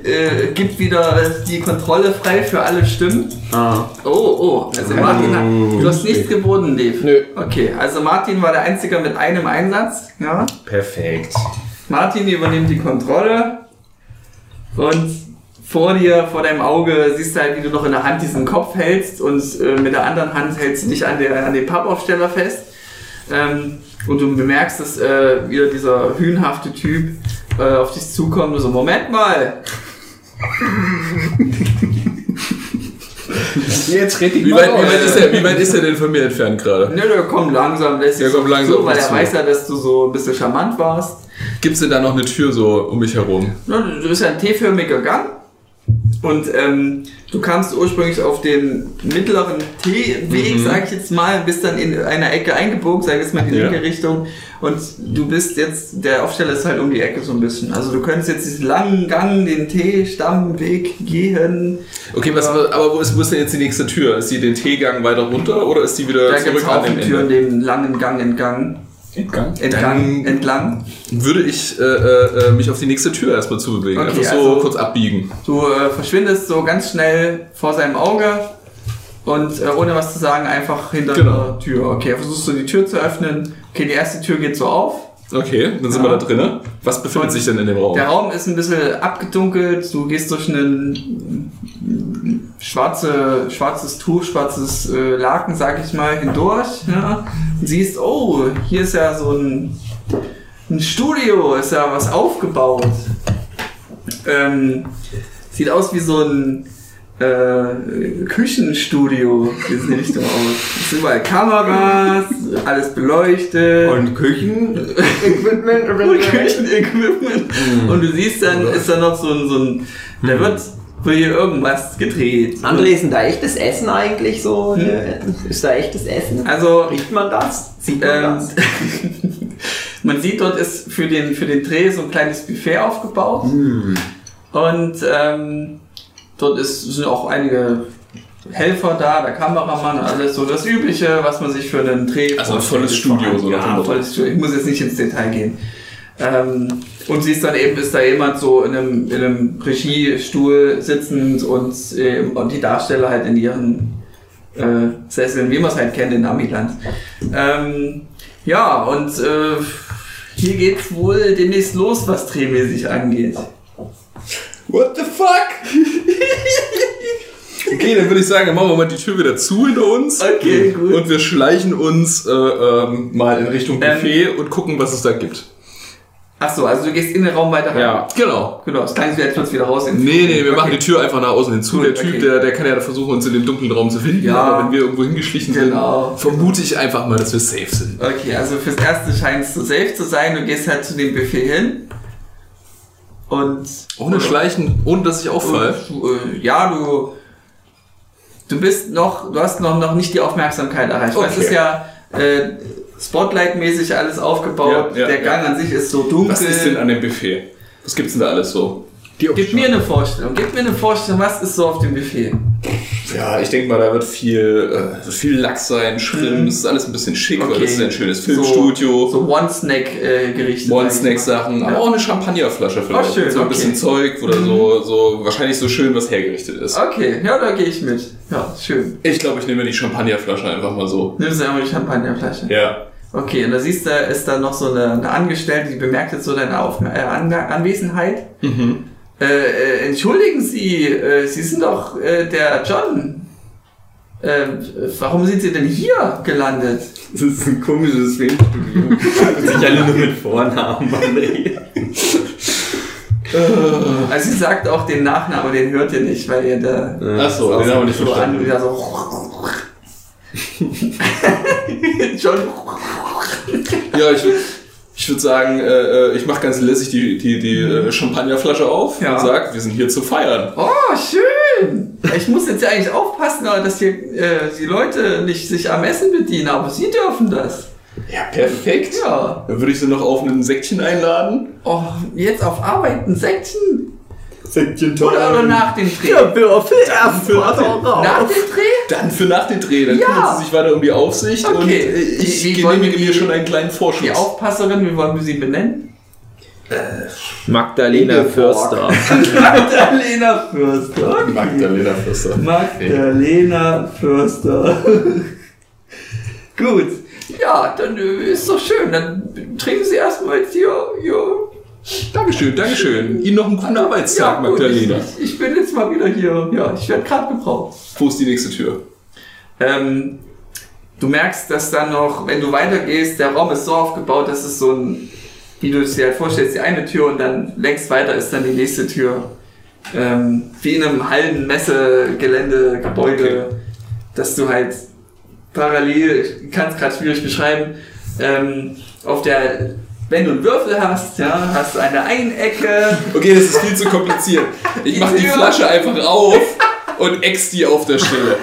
äh, gibt wieder die Kontrolle frei für alle Stimmen. Ah. Oh, oh, also Martin hat, du hast nichts geboten, Dave. Nö. Okay, also Martin war der Einzige mit einem Einsatz. Ja. Perfekt. Martin übernimmt die Kontrolle und vor dir, vor deinem Auge, siehst du halt, wie du noch in der Hand diesen Kopf hältst und äh, mit der anderen Hand hältst du dich an, der, an den Pappaufsteller fest. Ähm, und du bemerkst, dass äh, wieder dieser hühnhafte Typ äh, auf dich zukommt und so, Moment mal, [LAUGHS] Jetzt red ich Wie mal weit, wie, raus. weit ist er, wie weit ist er denn von mir entfernt gerade? ne, der kommt langsam, lässt sich kommt langsam so, auf weil er weiß ja, dass du so ein bisschen charmant warst. Gibt es denn da noch eine Tür so um mich herum? Du bist ja ein T-förmiger Gang und ähm, du kamst ursprünglich auf den mittleren T-Weg, Mhm. sag ich jetzt mal, bist dann in einer Ecke eingebogen, sag ich jetzt mal in die Ja. linke Richtung und du bist jetzt, der Aufsteller ist halt um die Ecke so ein bisschen. Also du könntest jetzt diesen langen Gang, den T-Stammweg gehen. Okay, was, aber wo ist, wo ist denn jetzt die nächste Tür? Ist die den T-Gang weiter runter oder ist die wieder Da zurück an dem Haufentüren, Ende? den langen Gang entgang. Entgang. Entlang, Dann- entlang. Würde ich äh, äh, mich auf die nächste Tür erstmal zubewegen. Okay, Einfach so also- kurz abbiegen. Du äh, verschwindest so ganz schnell vor seinem Auge und äh, ohne was zu sagen einfach hinter Genau. der Tür. Okay, versuchst du die Tür zu öffnen. Okay, die erste Tür geht so auf. Okay, dann sind Ja. wir da drinnen. Was befindet Und sich denn in dem Raum? Der Raum ist ein bisschen abgedunkelt. Du gehst durch ein schwarze, schwarzes Tuch, schwarzes äh, Laken, sag ich mal, hindurch. Ja, und siehst, oh, hier ist ja so ein, ein Studio, ist ja was aufgebaut. Ähm, sieht aus wie so ein äh, Küchenstudio, in die Richtung aus. Es sind überall Kameras, alles beleuchtet. Und Küchenequipment? [LAUGHS] Und Küchenequipment. Und du siehst dann, ist da noch so ein, so ein da wird, wird hier irgendwas gedreht. André, ist denn da echtes Essen eigentlich so? Ist da echtes Essen? Also, Riecht man das? Sieht man ähm, das? [LAUGHS] man sieht, dort ist für den, für den Dreh so ein kleines Buffet aufgebaut. Und ähm, dort ist, sind auch einige Helfer da, der Kameramann, alles so das Übliche, was man sich für einen Dreh Also ein volles Studio, so ja, volles Studio. Ich muss jetzt nicht ins Detail gehen. Ähm, und siehst dann eben, ist da jemand so in einem, in einem Regiestuhl sitzend und, äh, und die Darsteller halt in ihren äh, Sesseln, wie man es halt kennt in Amiland. Ähm, ja, und äh, hier geht's wohl demnächst los, was drehmäßig angeht. What the fuck? okay, dann würde ich sagen, dann machen wir mal die Tür wieder zu hinter uns. Okay, gut. Und wir schleichen uns äh, ähm, mal in Richtung Ähm, Buffet und gucken, was es da gibt. Ach so, also du gehst in den Raum weiter rein. Ja. Genau. Genau, das als würdest du wieder raus. Nee, nee, wir Okay. machen die Tür einfach nach außen hinzu. Gut, der Typ, okay. der, der kann ja versuchen, uns in dem dunklen Raum zu finden. Ja. Aber wenn wir irgendwo hingeschlichen Genau. sind, vermute ich einfach mal, dass wir safe sind. Okay, also fürs Erste scheinst du safe zu sein. Du gehst halt zu dem Buffet hin. Und. Ohne Schleichen, ohne dass ich auffalle. Äh, ja, du. Du bist noch. Du hast noch, noch nicht die Aufmerksamkeit erreicht. Weil es Okay. ist ja. Äh, Spotlight-mäßig alles aufgebaut. Ja, ja, Der Gang ja. an sich ist so dunkel. Was ist denn an dem Buffet? Was gibt's denn da alles so? Gib mir eine Vorstellung. Gib mir eine Vorstellung, was ist so auf dem Buffet? Ja, ich denke mal, da wird viel, äh, wird viel Lachs sein, Shrimps, ist alles ein bisschen schick, weil Mhm. Okay. das ist ein schönes Filmstudio. So, so One-Snack-Gerichte. One-Snack-Sachen, aber auch eine Champagnerflasche vielleicht. Oh, schön, so ein okay. Mhm. bisschen Zeug oder so, so, wahrscheinlich so schön, was hergerichtet ist. Okay, ja, da gehe ich mit. Ja, schön. Ich glaube, ich nehme die Champagnerflasche einfach mal so. Nimmst du einmal die Champagnerflasche. Ja. Okay, und da siehst du, ist da noch so eine, eine Angestellte, die bemerkt jetzt so deine Auf äh, An Anwesenheit. Mhm. Äh, äh, entschuldigen Sie, äh, Sie sind doch äh, der John. Ähm, warum sind sie denn hier gelandet? Das ist ein komisches Filmstudio. [LAUGHS] Sich alle nur mit Vornamen anreden. Also sie sagt auch den Nachnamen, den hört ihr nicht, weil ihr da Achso, den haben wir nicht so an, verstanden. wieder so. [LAUGHS] [LAUGHS] [LAUGHS] Schon. [LAUGHS] Ja, ich, würd- ich würde sagen, äh, äh, ich mache ganz lässig die, die, die äh, Champagnerflasche auf Ja. und sag, wir sind hier zu feiern. Oh, schön! Ich muss jetzt ja eigentlich aufpassen, dass hier äh, die Leute nicht sich am Essen bedienen, aber sie dürfen das. Ja, perfekt. Ja. Dann würde ich sie noch auf ein Säckchen einladen. Oh, jetzt auf Arbeiten, Säckchen? Säckchen Oder, oder nach dem Dreh? Ja, würfel erst mal drauf. Nach dem Dreh? Dann für nach dem Dreh. Dann Ja. kümmert sie sich weiter um die Aufsicht Okay. und äh, ich wollen genehmige wir mir die- schon einen kleinen Vorschuss. Die Aufpasserin, wie wollen wir sie benennen? Magdalena Ingeborg. Förster. [LAUGHS] Magdalena Fürster. Magdalena Förster. Magdalena Fürster. [LAUGHS] Gut. Ja, dann äh, ist doch schön. Dann trinken Sie erstmal jetzt hier. hier. Dankeschön, Dankeschön. Ihnen noch einen guten Arbeitstag, gut, Magdalena. Ich, ich, bin jetzt mal wieder hier. Ja, ich werde gerade gebraucht. Wo ist die nächste Tür? Ähm, du merkst, dass dann noch, wenn du weitergehst, der Raum ist so aufgebaut, dass es so ein, wie du es dir halt vorstellst, die eine Tür und dann längst weiter ist dann die nächste Tür. Ähm, wie in einem Hallen Messegelände Gebäude, Okay. dass du halt parallel, ich kann es gerade schwierig beschreiben, ähm, auf der, wenn du einen Würfel hast, ja, hast du eine Einecke, Okay, das ist viel zu kompliziert. Ich mache die. Flasche einfach auf und ex die auf der Stelle.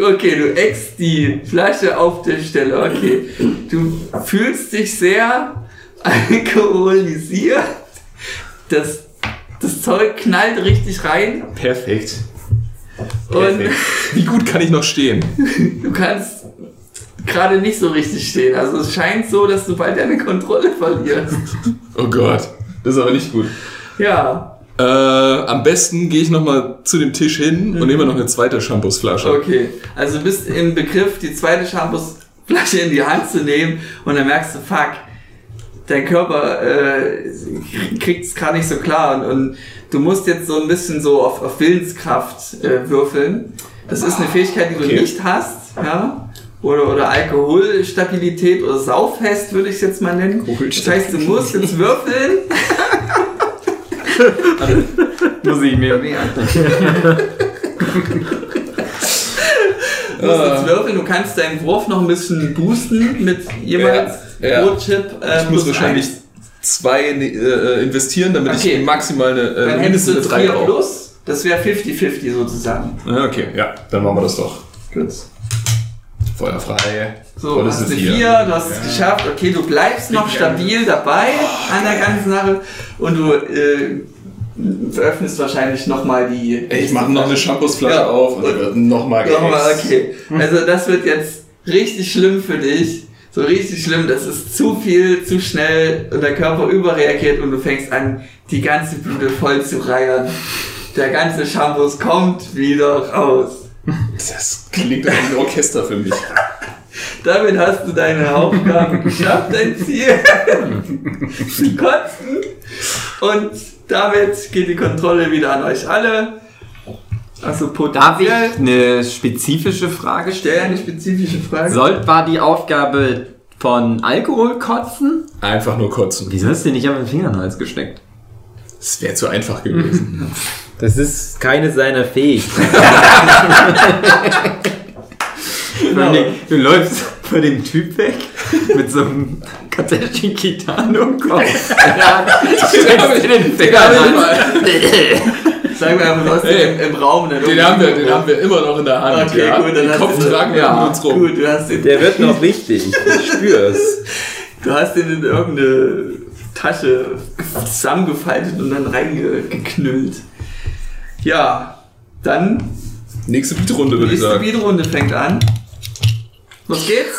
Okay, du eckst die Flasche auf der Stelle. Okay. Du fühlst dich sehr alkoholisiert. Das, das Zeug knallt richtig rein Perfekt. und Wie gut kann ich noch stehen? [LAUGHS] du kannst gerade nicht so richtig stehen. Also es scheint so, dass du bald deine Kontrolle verlierst. [LAUGHS] Oh Gott, das ist aber nicht gut. Ja, Äh, am besten gehe ich nochmal zu dem Tisch hin und nehme noch eine zweite Shampoosflasche. okay. Also du bist im Begriff, die zweite Shampoosflasche in die Hand zu nehmen und dann merkst du, fuck, dein Körper äh, kriegt es gerade nicht so klar und, und du musst jetzt so ein bisschen so auf, auf Willenskraft äh, würfeln. Das ist eine Fähigkeit, die du Okay. nicht hast, ja. Oder, oder Alkoholstabilität oder Sauffest würde ich es jetzt mal nennen. Das heißt, du musst jetzt würfeln. [LAUGHS] Muss ich mir mehr. Du musst jetzt würfeln, du kannst deinen Wurf noch ein bisschen boosten mit jeweils Ja, ja. pro Chip. Äh, Ich muss wahrscheinlich eins. zwei äh, investieren, damit Okay. ich maximal eine, Dann äh, hättest mindestens eine jetzt 3 4 brauche. plus. Das wäre 50-50 sozusagen. Okay, ja, dann machen wir das doch. Gut. Feuerfrei. So, Oh, du das hast ist eine vier. 4, du hast es geschafft. Okay, du bleibst noch stabil dabei an der ganzen Sache und du äh, öffnest wahrscheinlich nochmal die. Ich mache noch eine Shampoosflasche Ja. auf und dann wird nochmal Nochmal, okay. Also das wird jetzt richtig schlimm für dich. So richtig schlimm, das ist zu viel, zu schnell und der Körper überreagiert und du fängst an, die ganze Bude voll zu reiern. Der ganze Shampoos kommt wieder raus. Das klingt wie ein Orchester für mich. [LAUGHS] Damit hast du deine Aufgabe geschafft, dein Ziel [LAUGHS] zu kotzen. Und damit geht die Kontrolle wieder an euch alle. Also Darf ich eine spezifische Frage stell stellen? eine spezifische Frage. Soll, war die Aufgabe von Alkohol kotzen? Einfach nur kotzen. Wieso hast du dir nicht auf den Finger in den Hals gesteckt? Das wäre zu einfach gewesen. [LAUGHS] Das ist keine seiner Fähigkeiten. Genau. Du läufst vor dem Typ weg mit so einem Kateshi Kitano im Kopf. Ja, dir den Finger in den Hals. Sag mir einfach, du hast Hey, den im, Raum. dann Den haben, wir, den haben wir immer noch in der Hand. Okay, ja? gut, dann den Kopf tragen wir ja, um uns rum. Gut, du hast den, Der wird noch wichtig. Ich spür's. du hast den in irgendeine Tasche zusammengefaltet und dann reingeknüllt. Ja, dann Nächste Beatrunde, die würde ich nächste sagen. Speedrunde fängt an. Los geht's.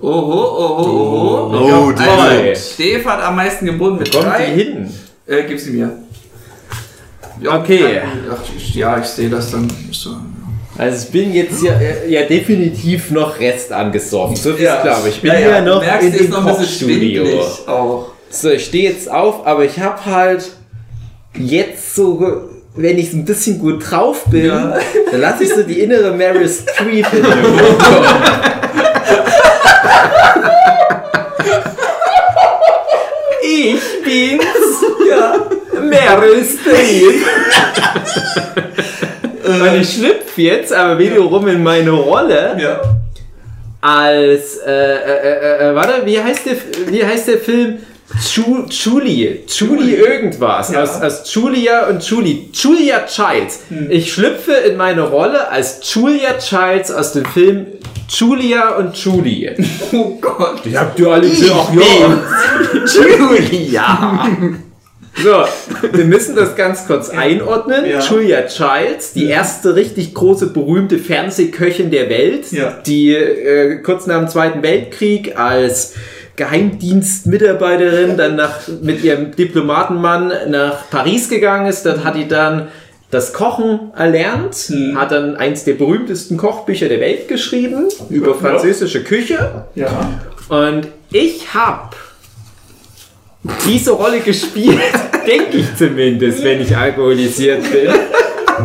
Oho, oho, oho. Oh, toll. Also, Steve hat am meisten gebunden mit Kommt die drei. hin? Äh, gib sie mir. Ja, Okay. Ach, ja, ich sehe das dann. So. Also ich bin jetzt ja, ja definitiv noch Rest angesoffen. So viel klar. Aber ich bin ja, ja, ja, noch merkst, in dem noch Kochstudio. auch. So, ich stehe jetzt auf, aber ich habe halt jetzt so wenn ich so ein bisschen gut drauf bin, Ja. [LAUGHS] dann lasse ich so die innere Meryl Streep in mir hochkommen. Ich bin's, ja, Meryl Streep. [LAUGHS] Und ich schlüpfe jetzt aber wiederum in meine Rolle Ja. als, äh, äh, äh, äh, warte, wie heißt der, wie heißt der Film? Ju Julie, Julie irgendwas, Ja. aus, aus Julia und Julie, Julia Childs. Ich schlüpfe in meine Rolle als Julia Childs aus dem Film Julia und Julie. [LAUGHS] Oh Gott. Ich hab du alle gesehen. [LAUGHS] Julia! So, wir müssen das ganz kurz einordnen. Ja. Julia Childs, die erste richtig große, berühmte Fernsehköchin der Welt, Ja. die äh, kurz nach dem Zweiten Weltkrieg als Geheimdienstmitarbeiterin dann nach, mit ihrem Diplomatenmann nach Paris gegangen ist. Dort hat die dann das Kochen erlernt, Hm. hat dann eins der berühmtesten Kochbücher der Welt geschrieben über französische Küche. Ja. Und ich habe diese Rolle gespielt, [LAUGHS] denke ich zumindest, wenn ich alkoholisiert bin.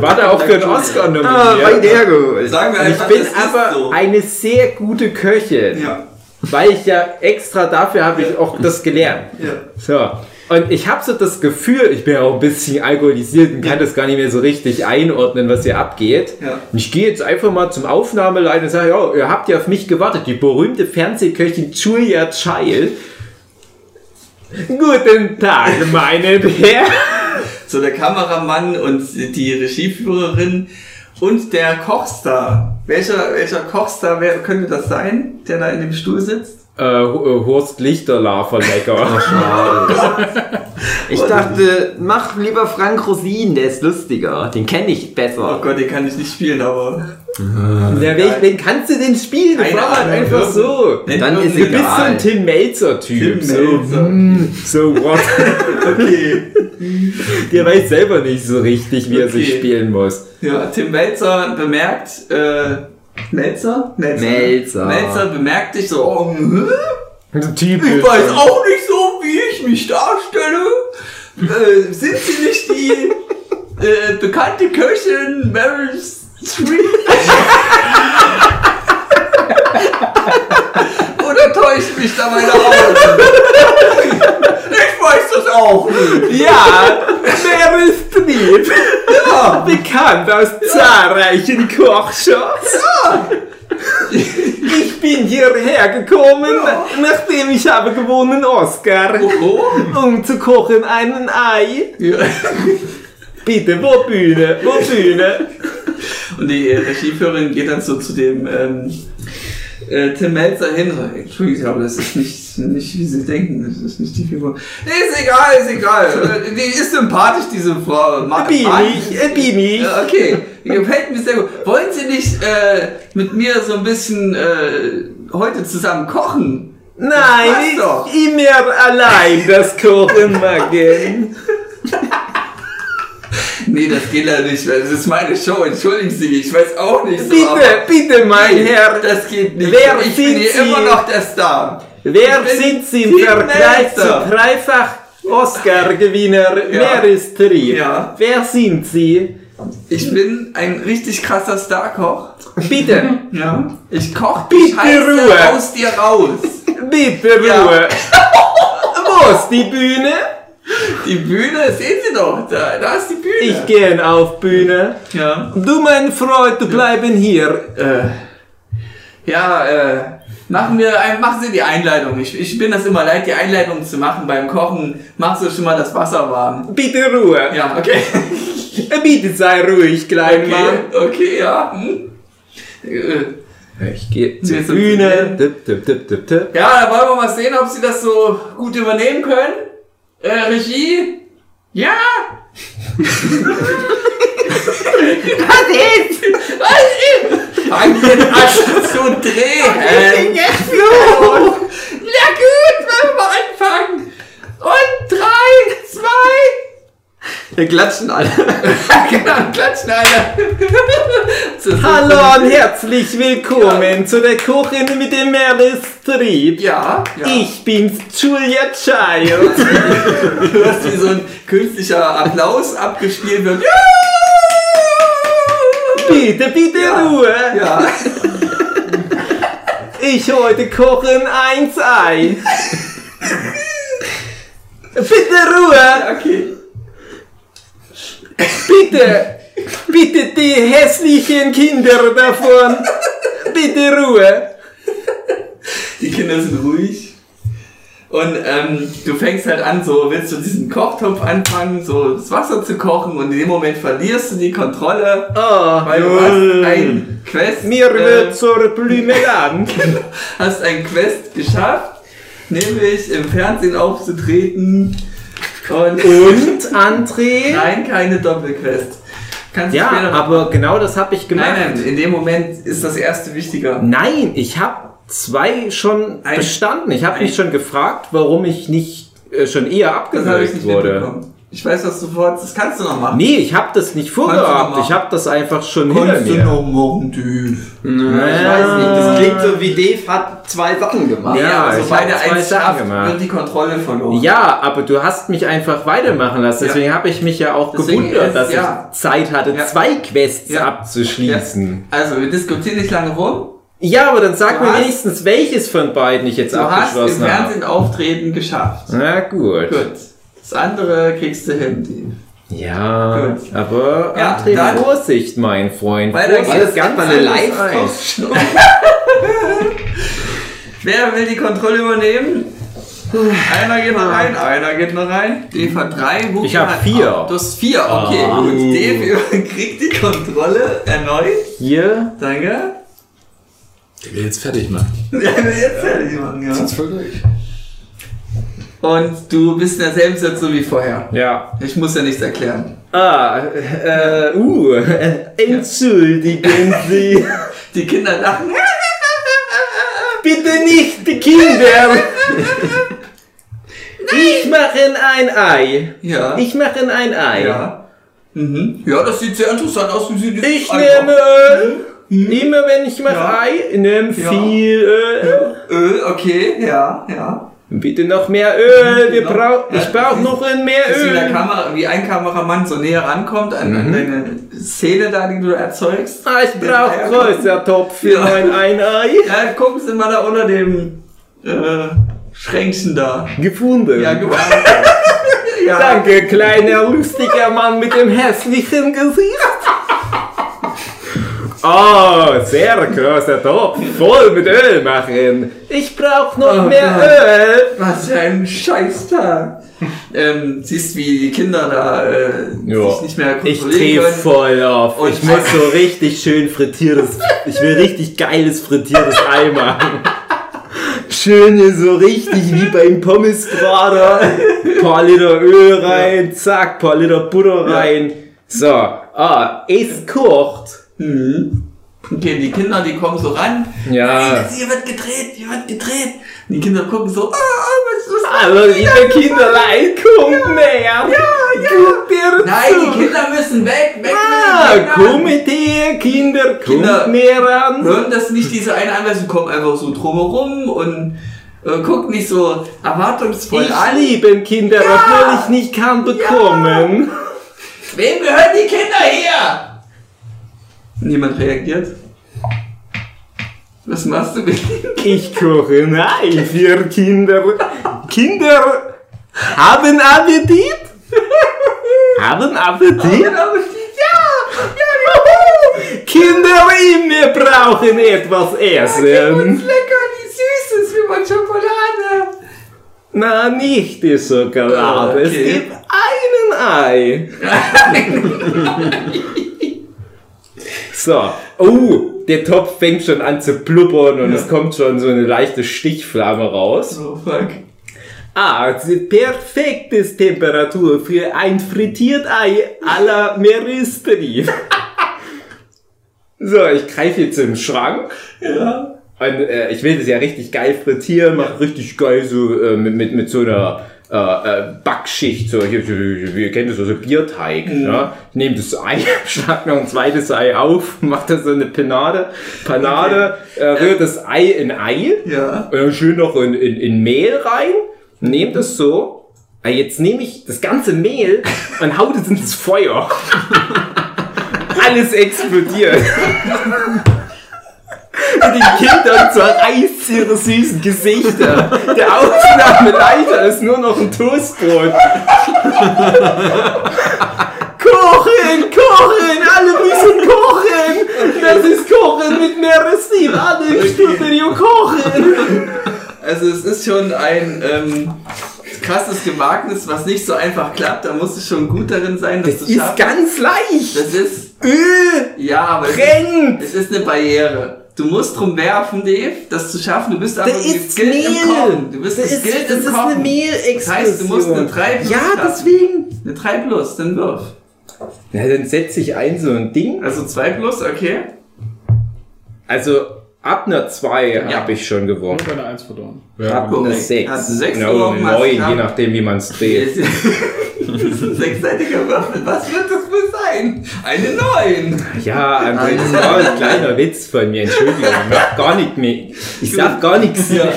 War da auch für einen Oscar Ah, nominiert. weit hergeholt. Sagen wir Und ich einfach, bin aber so. eine sehr gute Köchin, Ja. Weil ich ja extra dafür habe ich auch das gelernt. Ja. So. Und ich habe so das Gefühl, ich bin ja auch ein bisschen alkoholisiert und kann das gar nicht mehr so richtig einordnen, was hier abgeht. Ja. Und ich gehe jetzt einfach mal zum Aufnahmeleiter und sage, ja, ihr habt ja auf mich gewartet, die berühmte Fernsehköchin Julia Child. Guten Tag, meine Herren. So der Kameramann und die Regieführerin und der Kochstar. Welcher, welcher Kochstar wer, könnte das sein, der da in dem Stuhl sitzt? Äh, Hu- Horst Lichterlafer lecker. [LAUGHS] Ich dachte, mach lieber Frank Rosin, der ist lustiger. Den kenne ich Oh besser. Gott, den kann ich nicht spielen, aber. Ja, wen, wen kannst du denn spielen? Keine Frag mal Ahnung, einfach so. Nennt Dann ist Du bist so ein. Tim Melzer-Typ. Tim So, Melzer. mm, so what? [LAUGHS] Okay. [LAUGHS] Der weiß selber nicht so richtig, wie er sich Okay. spielen muss. Ja, Tim Melzer bemerkt, äh, Melzer? Melzer. Melzer. Melzer bemerkt dich so, oh, hm? Typisch. ich weiß auch nicht so, wie ich mich darstelle. Äh, sind Sie nicht die [LAUGHS] äh, bekannte Köchin Meryl? Oder täuscht mich da meine Augen? Ich weiß das auch nicht. Ja, Meryl Streep. Ja. Bekannt aus zahlreichen Kochshows. Ich bin hierher gekommen, nachdem ich habe gewonnen Oscar, Oh. um zu kochen einen Ei. Ja. Bitte, wo Bühne, wo Bühne? Und die äh, Regieführerin geht dann so zu dem ähm, äh, Tim Melzer hin Entschuldigung, aber das ist nicht, nicht wie Sie denken, das ist nicht die Figur. Ist egal, ist egal. Die ist sympathisch, diese Frau. Ma Bin mag ich, bin ich. Okay, gefällt mir sehr gut. Wollen Sie nicht äh, mit mir so ein bisschen äh, heute zusammen kochen? Nein, doch. ich immer allein das Kochen machen. [LAUGHS] Nee, das geht ja nicht, weil das ist meine Show, entschuldigen Sie, ich weiß auch nicht so. Bitte, bitte, mein Herr. Das geht nicht. Wer ich bin sind hier Sie? immer noch der Star. Wer bin sind Sie im Vergleich zu dreifach Oscar-Gewinner Ja. Meryl Streep? Ja. Wer sind Sie? Ich bin ein richtig krasser Starkoch. Bitte, [LAUGHS] Ja. Ich koch Bitte Scheiße Ruhe. aus dir raus. bitte Ja. Ruhe. [LAUGHS] Wo ist die Bühne? Die Bühne, sehen Sie doch, da, da ist die Bühne. Ich gehe auf Bühne. ja. Du, mein Freund, du bleiben hier. Äh, ja, äh, machen wir, machen Sie die Einleitung. Ich, ich bin das immer leid, die Einleitung zu machen beim Kochen. Machst du schon mal das Wasser warm. Bitte Ruhe. Ja, okay. [LAUGHS] Bitte sei ruhig, kleiner Mann. Okay, okay, ja. Hm. Ich gehe zur Bühne. tipp, tipp, tipp. Ja, da wollen wir mal sehen, ob Sie das so gut übernehmen können. Äh, Regie? Ja? Was ist? Was ist? Fangen wir an zu drehen. So. Ja gut, wollen wir mal anfangen. Und drei, zwei, Wir klatschen alle. [LAUGHS] genau, klatschen alle. [LAUGHS] Hallo und herzlich willkommen zu der Kuchen mit dem Meerestrieb. Ja, ja. Ich bin's, Julia Child. [LAUGHS] Du hast wie so ein künstlicher Applaus abgespielt wird. Ja! bitte, bitte Ruhe. Ja. Ich heute kochen eins Ei. Bitte Ruhe. Okay. Bitte. Bitte die hässlichen Kinder davon. Bitte Ruhe. Die Kinder sind ruhig. Und ähm, du fängst halt an, so willst du diesen Kochtopf anfangen, so das Wasser zu kochen und in dem Moment verlierst du die Kontrolle, Oh, weil du hast ein Quest, Mir äh, wird zur Blümeland. [LAUGHS] hast ein Quest geschafft, nämlich im Fernsehen aufzutreten und, Und André? nein, keine Doppelquest. Kannst Ja, aber genau das habe ich gemacht. nein, nein, in dem Moment ist das erste wichtiger. Nein, ich habe zwei schon Ein- bestanden. Ich habe mich schon gefragt, warum ich nicht äh, schon eher abgesagt wurde. Ich weiß, was du vorhast, das kannst du noch machen. Nee, ich habe das nicht du noch vorgehabt. Ich habe das einfach schon Kannst hinter du mir. noch machen, Typ. Ich weiß nicht, das klingt so wie Dave hat zwei Sachen gemacht. Ja, Ja, aber ich er zwei eins Sachen gemacht. wird die Kontrolle verloren. Ja, aber du hast mich einfach weitermachen lassen. Ja. Deswegen habe ich mich ja auch Deswegen gewundert, ist- dass ja. ich Zeit hatte, Ja. zwei Quests Ja. abzuschließen. Also, wir diskutieren nicht lange rum. Ja. aber dann sag Du mir hast- wenigstens, welches von beiden ich jetzt Du hast im abgeschlossen habe. Fernsehen auftreten geschafft. Na gut. Gut. Das andere kriegst du hin. Die. Ja, Gut. aber Ja, dann- Vorsicht, mein Freund. Geht's. Das ist ganz mal eine live. [LAUGHS] Wer will die Kontrolle übernehmen? Einer geht noch rein, einer geht noch rein. Dave hat drei. Hugo Ich hab vier. Du hast vier, okay. Ah. Gut. Dave [LAUGHS] kriegt die Kontrolle erneut. Hier, Danke. Der will jetzt fertig machen. Ja, wir jetzt fertig machen, ja. Jetzt voll durch. Und du bist in derselben Situation wie vorher. ja. Ich muss ja nichts erklären. Ah, äh, uh, [LAUGHS] entschuldigen Sie. [LAUGHS] Die Kinder lachen. Bitte nicht die Kinder. Ich mache ein Ei. Ja. Ich mache ein Ei. Ja. Mhm. Ja, das sieht sehr interessant aus. Wie sie Ich nehme Öl. Immer wenn ich mache Ja. Ei, nehme Ja. viel Öl. Öl, okay, ja, ja. Bitte noch mehr Öl. Wir Noch- brauch, Ja, ich brauche noch ein mehr wie, der Öl. Kamera, wie ein Kameramann so näher rankommt an, Mhm. an deine Szene da, die du erzeugst. Ah, ich brauche größer Topf für Ja. mein ein Ei. Ja, gucken Sie mal da unter dem äh, Schränkchen da. Gefunden. Ja, genau. [LAUGHS] ja. Danke, kleiner lustiger Mann mit dem hässlichen Gesicht. Oh, sehr großer Topf, voll mit Öl machen. Ich brauche noch Oh mehr Gott. Öl. Was für ein Scheißtag. ähm, siehst, wie die Kinder da äh, sich nicht mehr Ich kontrollieren dreh können. voll auf. Und- ich muss [LAUGHS] so richtig schön frittiertes, ich will richtig geiles frittiertes Ei machen. Schön so richtig wie beim Pommesbrater. Paar Liter Öl rein, zack, paar Liter Butter rein. So, ah, es kocht. Mhm. Okay, die Kinder, die kommen so ran. Ja. Hier wird gedreht, hier wird gedreht. Die Kinder gucken so, ah, was ist das? Also, liebe Kinderlein, kommt näher. Ja, ja. Guckt dir Nein, die Kinder müssen weg, weg Ah, mit den Kindern. komm mit her, Kinder, kommt Kinder. näher an. Hören das nicht diese eine Anweisung, kommen einfach so drumherum und äh, guckt nicht so erwartungsvoll Ich an. liebe Kinder, obwohl ich nicht kann bekommen. Wem gehören die Kinder her? Niemand reagiert. Was machst du mit ihnen? Ich koche ein Ei für Kinder. Kinder haben Appetit? Haben Appetit? Ja, Kinder immer brauchen etwas Uns essen. lecker, wie süß ist, wie man Schokolade. Na, nicht die Schokolade. Es Okay. gibt einen Ei. [LAUGHS] So. Oh, der Topf fängt schon an zu blubbern und es kommt schon so eine leichte Stichflamme raus. Oh fuck. Ah, die perfekte Temperatur für ein frittiert Ei à la Meristri. so, ich greife jetzt im Schrank. Ja. Und, äh, ich will das ja richtig geil frittieren, mach richtig geil so äh, mit, mit, mit so einer äh, äh, Backschicht, so, wir kennen das so, so Bierteig. Ja? Ich nehme das Ei, [LAUGHS] schlag noch ein zweites Ei auf, [LAUGHS] mache da so eine Panade, Panade, äh, rühre das Ei in Ei, Ja. und dann schön noch in, in, in Mehl rein, nehme das so, äh, jetzt nehme ich das ganze Mehl [LAUGHS] und hau das ins Feuer. Alles explodiert. Die Kinder zerreißt ihre süßen Gesichter. Der Aufnahmeleiter ist nur noch ein Toastbrot. Kochen, kochen, alle müssen kochen. Das ist Kochen mit Meerestil. Alle studieren kochen. Also es ist schon ein ähm, krasses Gewagnis, was nicht so einfach klappt. Da musst du schon gut darin sein, das, Das zu ist schaffen. ganz leicht. Das ist, Öl ja, aber es ist, es ist eine Barriere. Du musst drum werfen, Dave, das zu schaffen. Du bist aber Das ist geskillt im Mehl. Kochen. Du bist Das ist, geskillt das im ist Kochen. eine. Das heißt, du musst eine 3 plus Ja, schaffen. deswegen. Eine 3 plus, dann wirf. Ja, dann setze ich ein so ein Ding. Also 2 plus, okay. Also ab einer 2 Ja. habe ich schon gewonnen. Und eine Eins verloren. Ab einer Korrekt. 6. Hast du sechs Genau, gewonnen, hast 9, knapp. je nachdem wie man es dreht. [LAUGHS] Das ist ein sechsseitiger Würfel. Was wird das wohl sein? Eine 9. Ja, ein kleiner Witz von mir, Entschuldigung. Ich mach gar nicht mehr. Ich sag gar nichts mehr.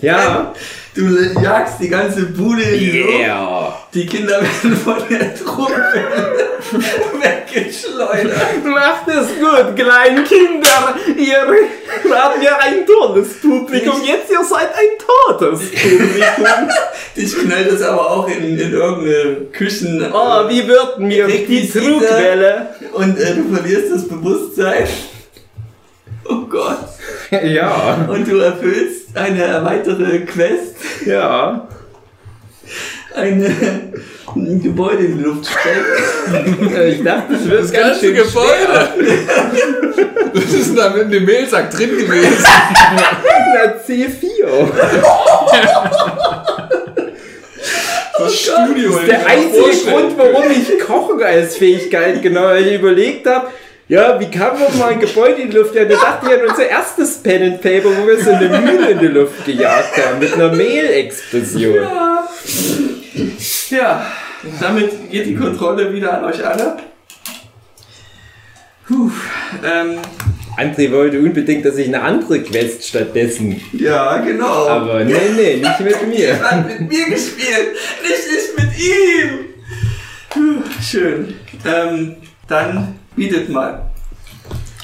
Ja. [LAUGHS] Du jagst die ganze Bude in die Luft. Yeah. Die Kinder werden von der Truppe [LAUGHS] weggeschleudert. Macht es gut, kleinen Kinder. Ihr habt ja ein tolles Publikum. Jetzt ihr seid ein totes [LAUGHS] Publikum. Dich knallt es aber auch in, in irgendeine Küchen. Oh, wie wird mir die. Trugwelle? Und äh, du verlierst das Bewusstsein. Oh Gott. [LAUGHS] Ja, Und du erfüllst eine weitere Quest. ja. Eine, ein Gebäude in die Luft steckt. [LAUGHS] Ich dachte, das wird Das ganz ganze schön Gebäude. [LAUGHS] Was ist denn da mit dem Mehlsack drin gewesen? Na, C4. Das Studio. Das ist der einzige Grund, warum ich Kochen als Fähigkeit genau überlegt habe. Ja, wie kann man mal ein Gebäude in die Luft jagen? Da dachte ich an unser erstes Pen and Paper, wo wir so eine Mühle in die Luft gejagt haben mit einer Mehlexplosion. Ja, damit geht die Kontrolle wieder an euch alle. Puh, ähm, André wollte unbedingt, dass ich eine andere Quest stattdessen. ja, genau. Aber nee, nee, nicht mit mir. Er hat mit mir gespielt, nicht ich mit ihm. Puh, schön. Ähm, dann bietet mal.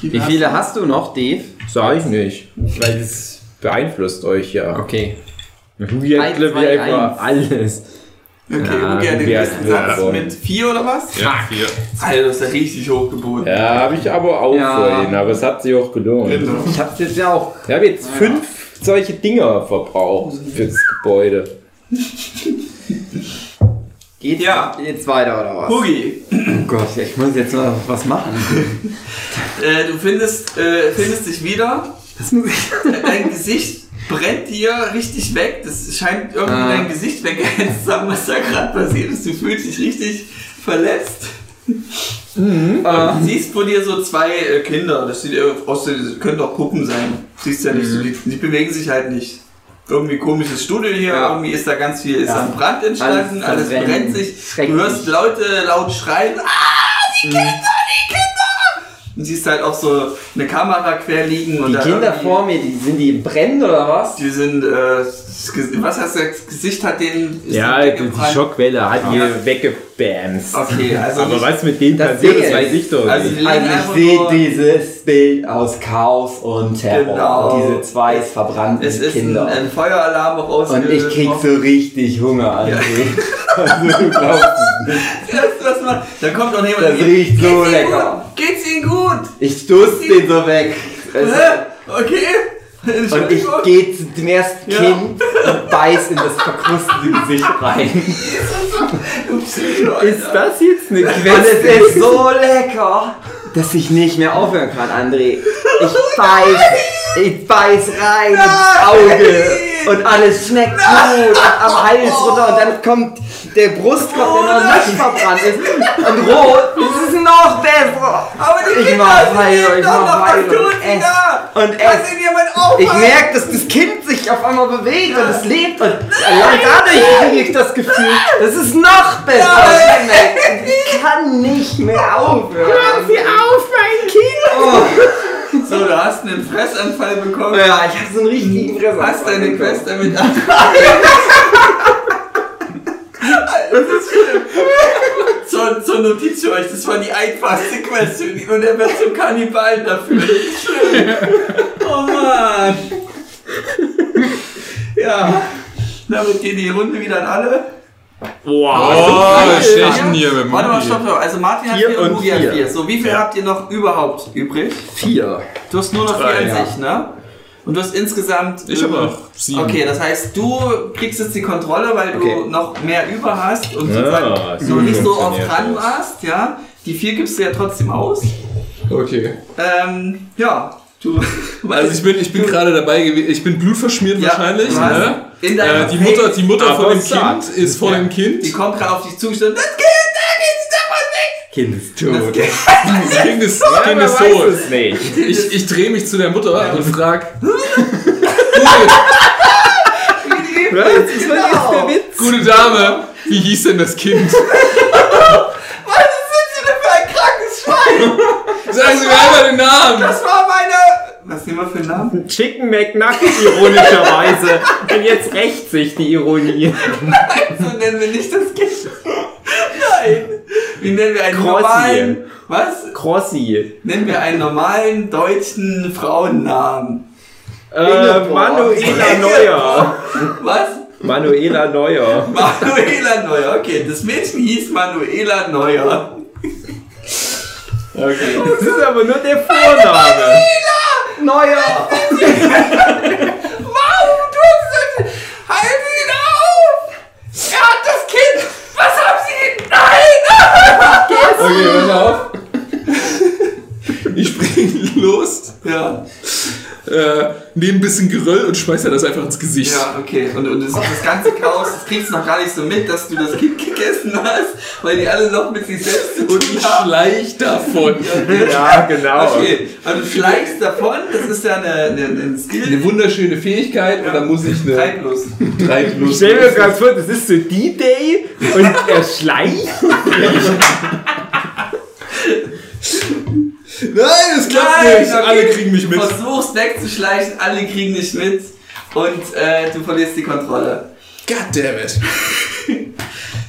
Wie viele hast du noch, Dave? Sag ich nicht, weil das beeinflusst euch ja. Okay. Glaube ich, zwei, einfach alles. Okay, Ja, okay, den Hugi hat nächsten Satz gewonnen. mit vier oder was? Ja, vier. Alter, das ist ja richtig hochgeboten. Ja, habe ich aber auch Ja. vorhin, aber es hat sich auch gelohnt. Genau. Ich hab's jetzt ja auch. Ich habe jetzt fünf solche Dinger verbraucht fürs Gebäude. [LAUGHS] Geht Ja. jetzt weiter oder was? Hugi, Oh Gott, ich muss jetzt mal was machen. [LAUGHS] äh, du findest, äh, findest dich wieder. Das muss ich. Dein Gesicht brennt dir richtig weg. Das scheint irgendwie Ah. dein Gesicht weggehetzt [LAUGHS] zu haben, was da gerade passiert ist. Du fühlst dich richtig verletzt. Mhm. Und siehst vor dir so zwei äh, Kinder. Das sieht eher aus, das können doch Puppen sein. Siehst ja nicht, so, die, die bewegen sich halt nicht. Irgendwie komisches Studio hier, Mhm. Ja. irgendwie ist da ganz viel, ist Ja. an Brand entstanden, Alles alles, brennt sich. Du hörst Leute laut schreien, ah, die Kinder, die Kinder! Und siehst halt auch so eine Kamera quer liegen und Die da Kinder vor mir, die sind die im Brennen oder was? die sind, äh, was heißt das Gesicht hat den. ist Ja, den die. Schockwelle hat Ja. ihr weggebamst. Okay, also aber was mit denen das passiert, ich. weiß ich doch Also nicht. die Also einfach ich sehe dieses Bild aus Chaos und Terror. Genau. Diese zwei verbrannten Es ist ein, Kinder. ein Feueralarm auch und ich krieg so richtig Hunger an. Ja. [LAUGHS] Also du glaubst es nicht. Mal, dann kommt noch jemand. Das riecht so "Geht's Ihnen lecker." Gut? Geht's Ihnen gut? Ich stoß den so weg. Also? Okay. und ich gehe zu dem ersten Ja. Kind und beiß in das verkrustete Gesicht rein. [LAUGHS] Ist das jetzt eine Und Quest? es ist so lecker, dass ich nicht mehr aufhören kann, André. Ich beiß, ich beiß rein ins Auge und alles schmeckt gut am Hals runter und dann kommt der Brustkorb, der noch nicht verbrannt ist und rot. Es ist noch besser. Aber die Ich mach weiter, ich mach tun Und ess. Und ess. Ich merke, dass das Kind sich auf einmal bewegt und es lebt und allein dadurch kriege ich das Gefühl, das ist noch besser. Nein. Ich kann nicht mehr aufhören. Sie auf, mein Kind! So, du hast einen Fressanfall bekommen. Ja, ich habe so einen richtigen Fresser. Hast deine Quest damit ab. zur, zur Notiz für euch, das war die einfachste Quest und er wird zum Kannibalen dafür. Schön. Oh Mann. Ja. Damit geht die Runde wieder an alle. Wow. Oh, stechen hier mit dem Warte mal, stopp, stopp. Also Martin hat Vier 4 und Mugi hat vier. 4. So, wie viel habt ihr noch überhaupt übrig? Vier. Du hast nur noch 4 Drei, an ja. sich, ne? Und du hast insgesamt. Ich habe noch sieben. Okay, das heißt, du kriegst jetzt die Kontrolle, weil du Okay. noch mehr über hast und Ja, sozusagen so noch nicht so oft dran warst, ja. Die vier gibst du ja trotzdem aus. Okay. Ähm, ja, du. [LAUGHS] Also ich bin, ich bin gerade dabei gewesen, ich bin blutverschmiert Ja, wahrscheinlich. Ne? Äh, die Mutter, die Mutter von dem. Kind ist vor Ja. dem Kind. Die kommt gerade auf dich zugestimmt. Das Kind, da geht's davon weg! Kind ist Das [LAUGHS] tot. Kind. Das Kind ist, das Kind ist weiß tot. es nicht. Ich, ich drehe mich zu der Mutter und frag, [LAUGHS] ist der Witz? gute Dame, wie hieß denn das Kind? Was sind Sie denn für ein krankes Schwein? Sagen Sie mir einmal den Namen. Das war meine. Was nehmen wir für einen Namen? Chicken McNugget ironischerweise. Und jetzt rächt sich die Ironie. [LAUGHS] So nennen wir nicht das Kind. Nein. Wie nennen wir einen Crossi. normalen. Was? Crossi. Nennen wir einen normalen deutschen Frauennamen. Äh. Manuela Neuer. Was? Manuela Neuer. Manuela Neuer. Okay, das Mädchen hieß Manuela Neuer. Okay. Das ist aber nur der Vorname. Neuer. [LAUGHS] Warum tun Sie das? Halten Sie ihn auf! Er hat das Kind! Was haben Sie? Nein! Okay, pass auf. [LAUGHS] Ich spring los, Ja, äh, nehme ein bisschen Geröll und schmeiße das einfach ins Gesicht. ja, okay. Und, und das, das ganze Chaos, das kriegst du noch gar nicht so mit, dass du das Kind gegessen hast, weil die alle noch mit sich selbst zu Und tun ich haben. schleich davon. [LAUGHS] Ja, genau. Okay, also du schleichst davon, das ist ja eine, eine, ein Skill. Eine wunderschöne Fähigkeit und dann muss ich eine Treiblos. Treiblos. Ich stell mir gerade vor, das ist so D-Day und er schleicht. [LAUGHS] [LAUGHS] Nein, es klappt Nein, nicht. okay. Alle kriegen mich mit. Du versuchst wegzuschleichen, alle kriegen dich mit und äh, du verlierst die Kontrolle. God damn it. [LAUGHS]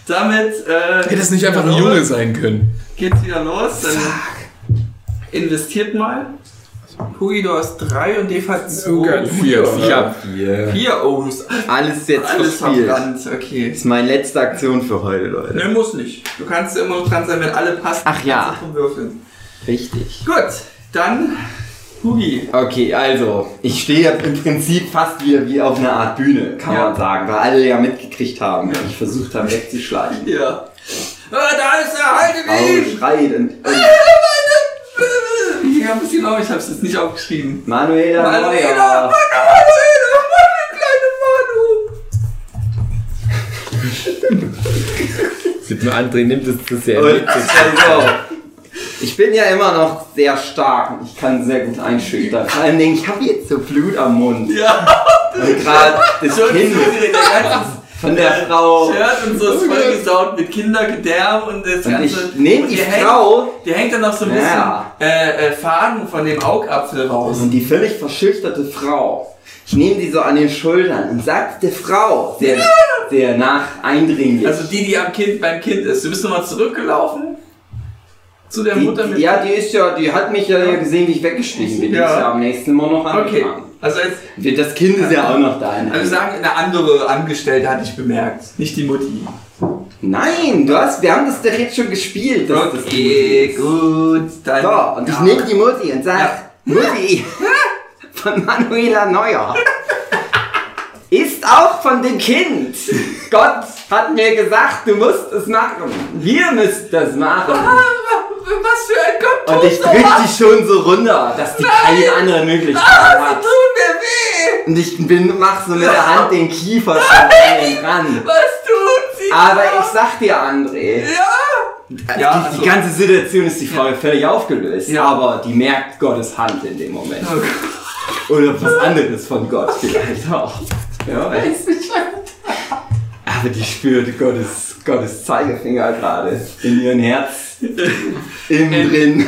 Damit äh, Hätte es nicht einfach ein. Junge sein können. Geht's wieder los, dann investiert mal. Hugi, du hast drei und Dave hat zwei. Oh Gott. Vier. Ich hab vier. Vier O's. Alles jetzt Alles verspielt. verbrannt, okay. Das ist meine letzte Aktion für heute, Leute. Ne, muss nicht. Du kannst immer noch dran sein, wenn alle passen. Ach ja. kannst du drum würfeln. Richtig. Gut, dann Hugi. Okay, also, ich stehe im Prinzip fast wieder wie auf einer Art Bühne, kann Ja. man sagen, weil alle ja mitgekriegt haben, wie ich versucht habe wegzuschleichen. Ja. Ah, da ist er, haltet Frau ihn! schreit und, und [LAUGHS] Wie haben Sie noch? Ich hab's jetzt nicht aufgeschrieben. Manuela Manuela, Neuer. Manu, Manuela, Manu, kleine Manu. Sieht nur André nimmt es zu sehr Und mit. Ich bin ja immer noch sehr stark und ich kann sehr gut einschüchtern. Vor allem, ich habe jetzt so Blut am Mund. Ja, Und gerade das Kind der von der Frau. Shirt und so ist vollgesaut mit Kindergedärm und das Und ganze. ich nehme und die dir hängt- Frau Dir hängt dann noch so ein bisschen Ja. äh, äh, Faden von dem Augapfel raus. und die völlig verschüchterte Frau. Ich nehme die so an den Schultern und sag der Frau, sehr, sehr nach eindringlich. Also die, die am Kind, beim Kind ist. Du bist nochmal zurückgelaufen zu der die, Mutter mit. die, ja, die ist ja, die hat mich ja gesehen, wie ich weggeschlichen bin. Die Ja. ist ja am nächsten Mal noch Okay. angefangen. Also jetzt, Das Kind ist ja auch noch da. also wir sagen, eine andere Angestellte hatte ich bemerkt, nicht die Mutti. Nein, du hast, wir haben das doch jetzt schon gespielt. dass das Okay, gut. Dann, So, und ich ja. nehme die Mutti und sag, Ja. Mutti [LAUGHS] von Manuela Neuer ist auch von dem Kind. [LAUGHS] Gott hat mir gesagt, du musst es machen. Wir müssen das machen. [LAUGHS] Was für ein Gott Und ich drück die schon so runter, dass die keine andere Möglichkeit Ah, hat. sie tun mir weh! Und ich bin, mach so mit der Hand den Kiefer schon an den ran. Was tut sie? Aber ich sag dir, André, Ja! Ja, die, also- die ganze Situation ist die Frau völlig aufgelöst, Ja. aber die merkt Gottes Hand in dem Moment. Oder was anderes von Gott vielleicht auch. Ja, weiß nicht. Aber die spürt Gottes, Gottes Zeigefinger gerade in ihrem Herz. Innen drin.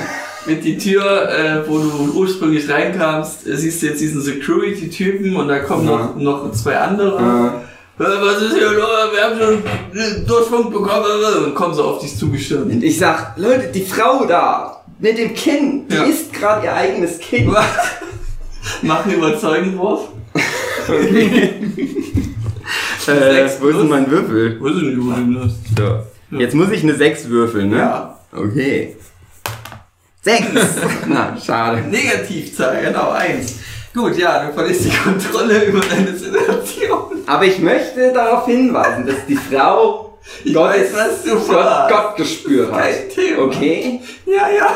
Mit die Tür, äh, wo du ursprünglich reinkamst, äh, siehst du jetzt diesen Security-Typen und da kommen Ja. noch, noch zwei andere. Äh, Äh, Was ist hier los? Wir haben schon äh, Durchfunk bekommen äh, und kommen so auf dich zugestürmt. Und ich sag, Leute, die Frau da mit dem Kind, die Ja. ist gerade ihr eigenes Kind. Mach einen Überzeugenwurf. [LAUGHS] Äh, Sechs wo ist denn mein Würfel? Weiß ich nicht, wo du das So. Jetzt muss ich eine 6 würfeln, ne? Ja. Okay. 6! [LAUGHS] Na, schade. Negativzahl, genau, eins. Gut, ja, du verlierst die Kontrolle über deine Situation. Aber ich möchte darauf hinweisen, dass die Frau Ich weiß, was du Gott, vorhast. Gottgespür hat. Kein Thema. Okay? Ja, ja.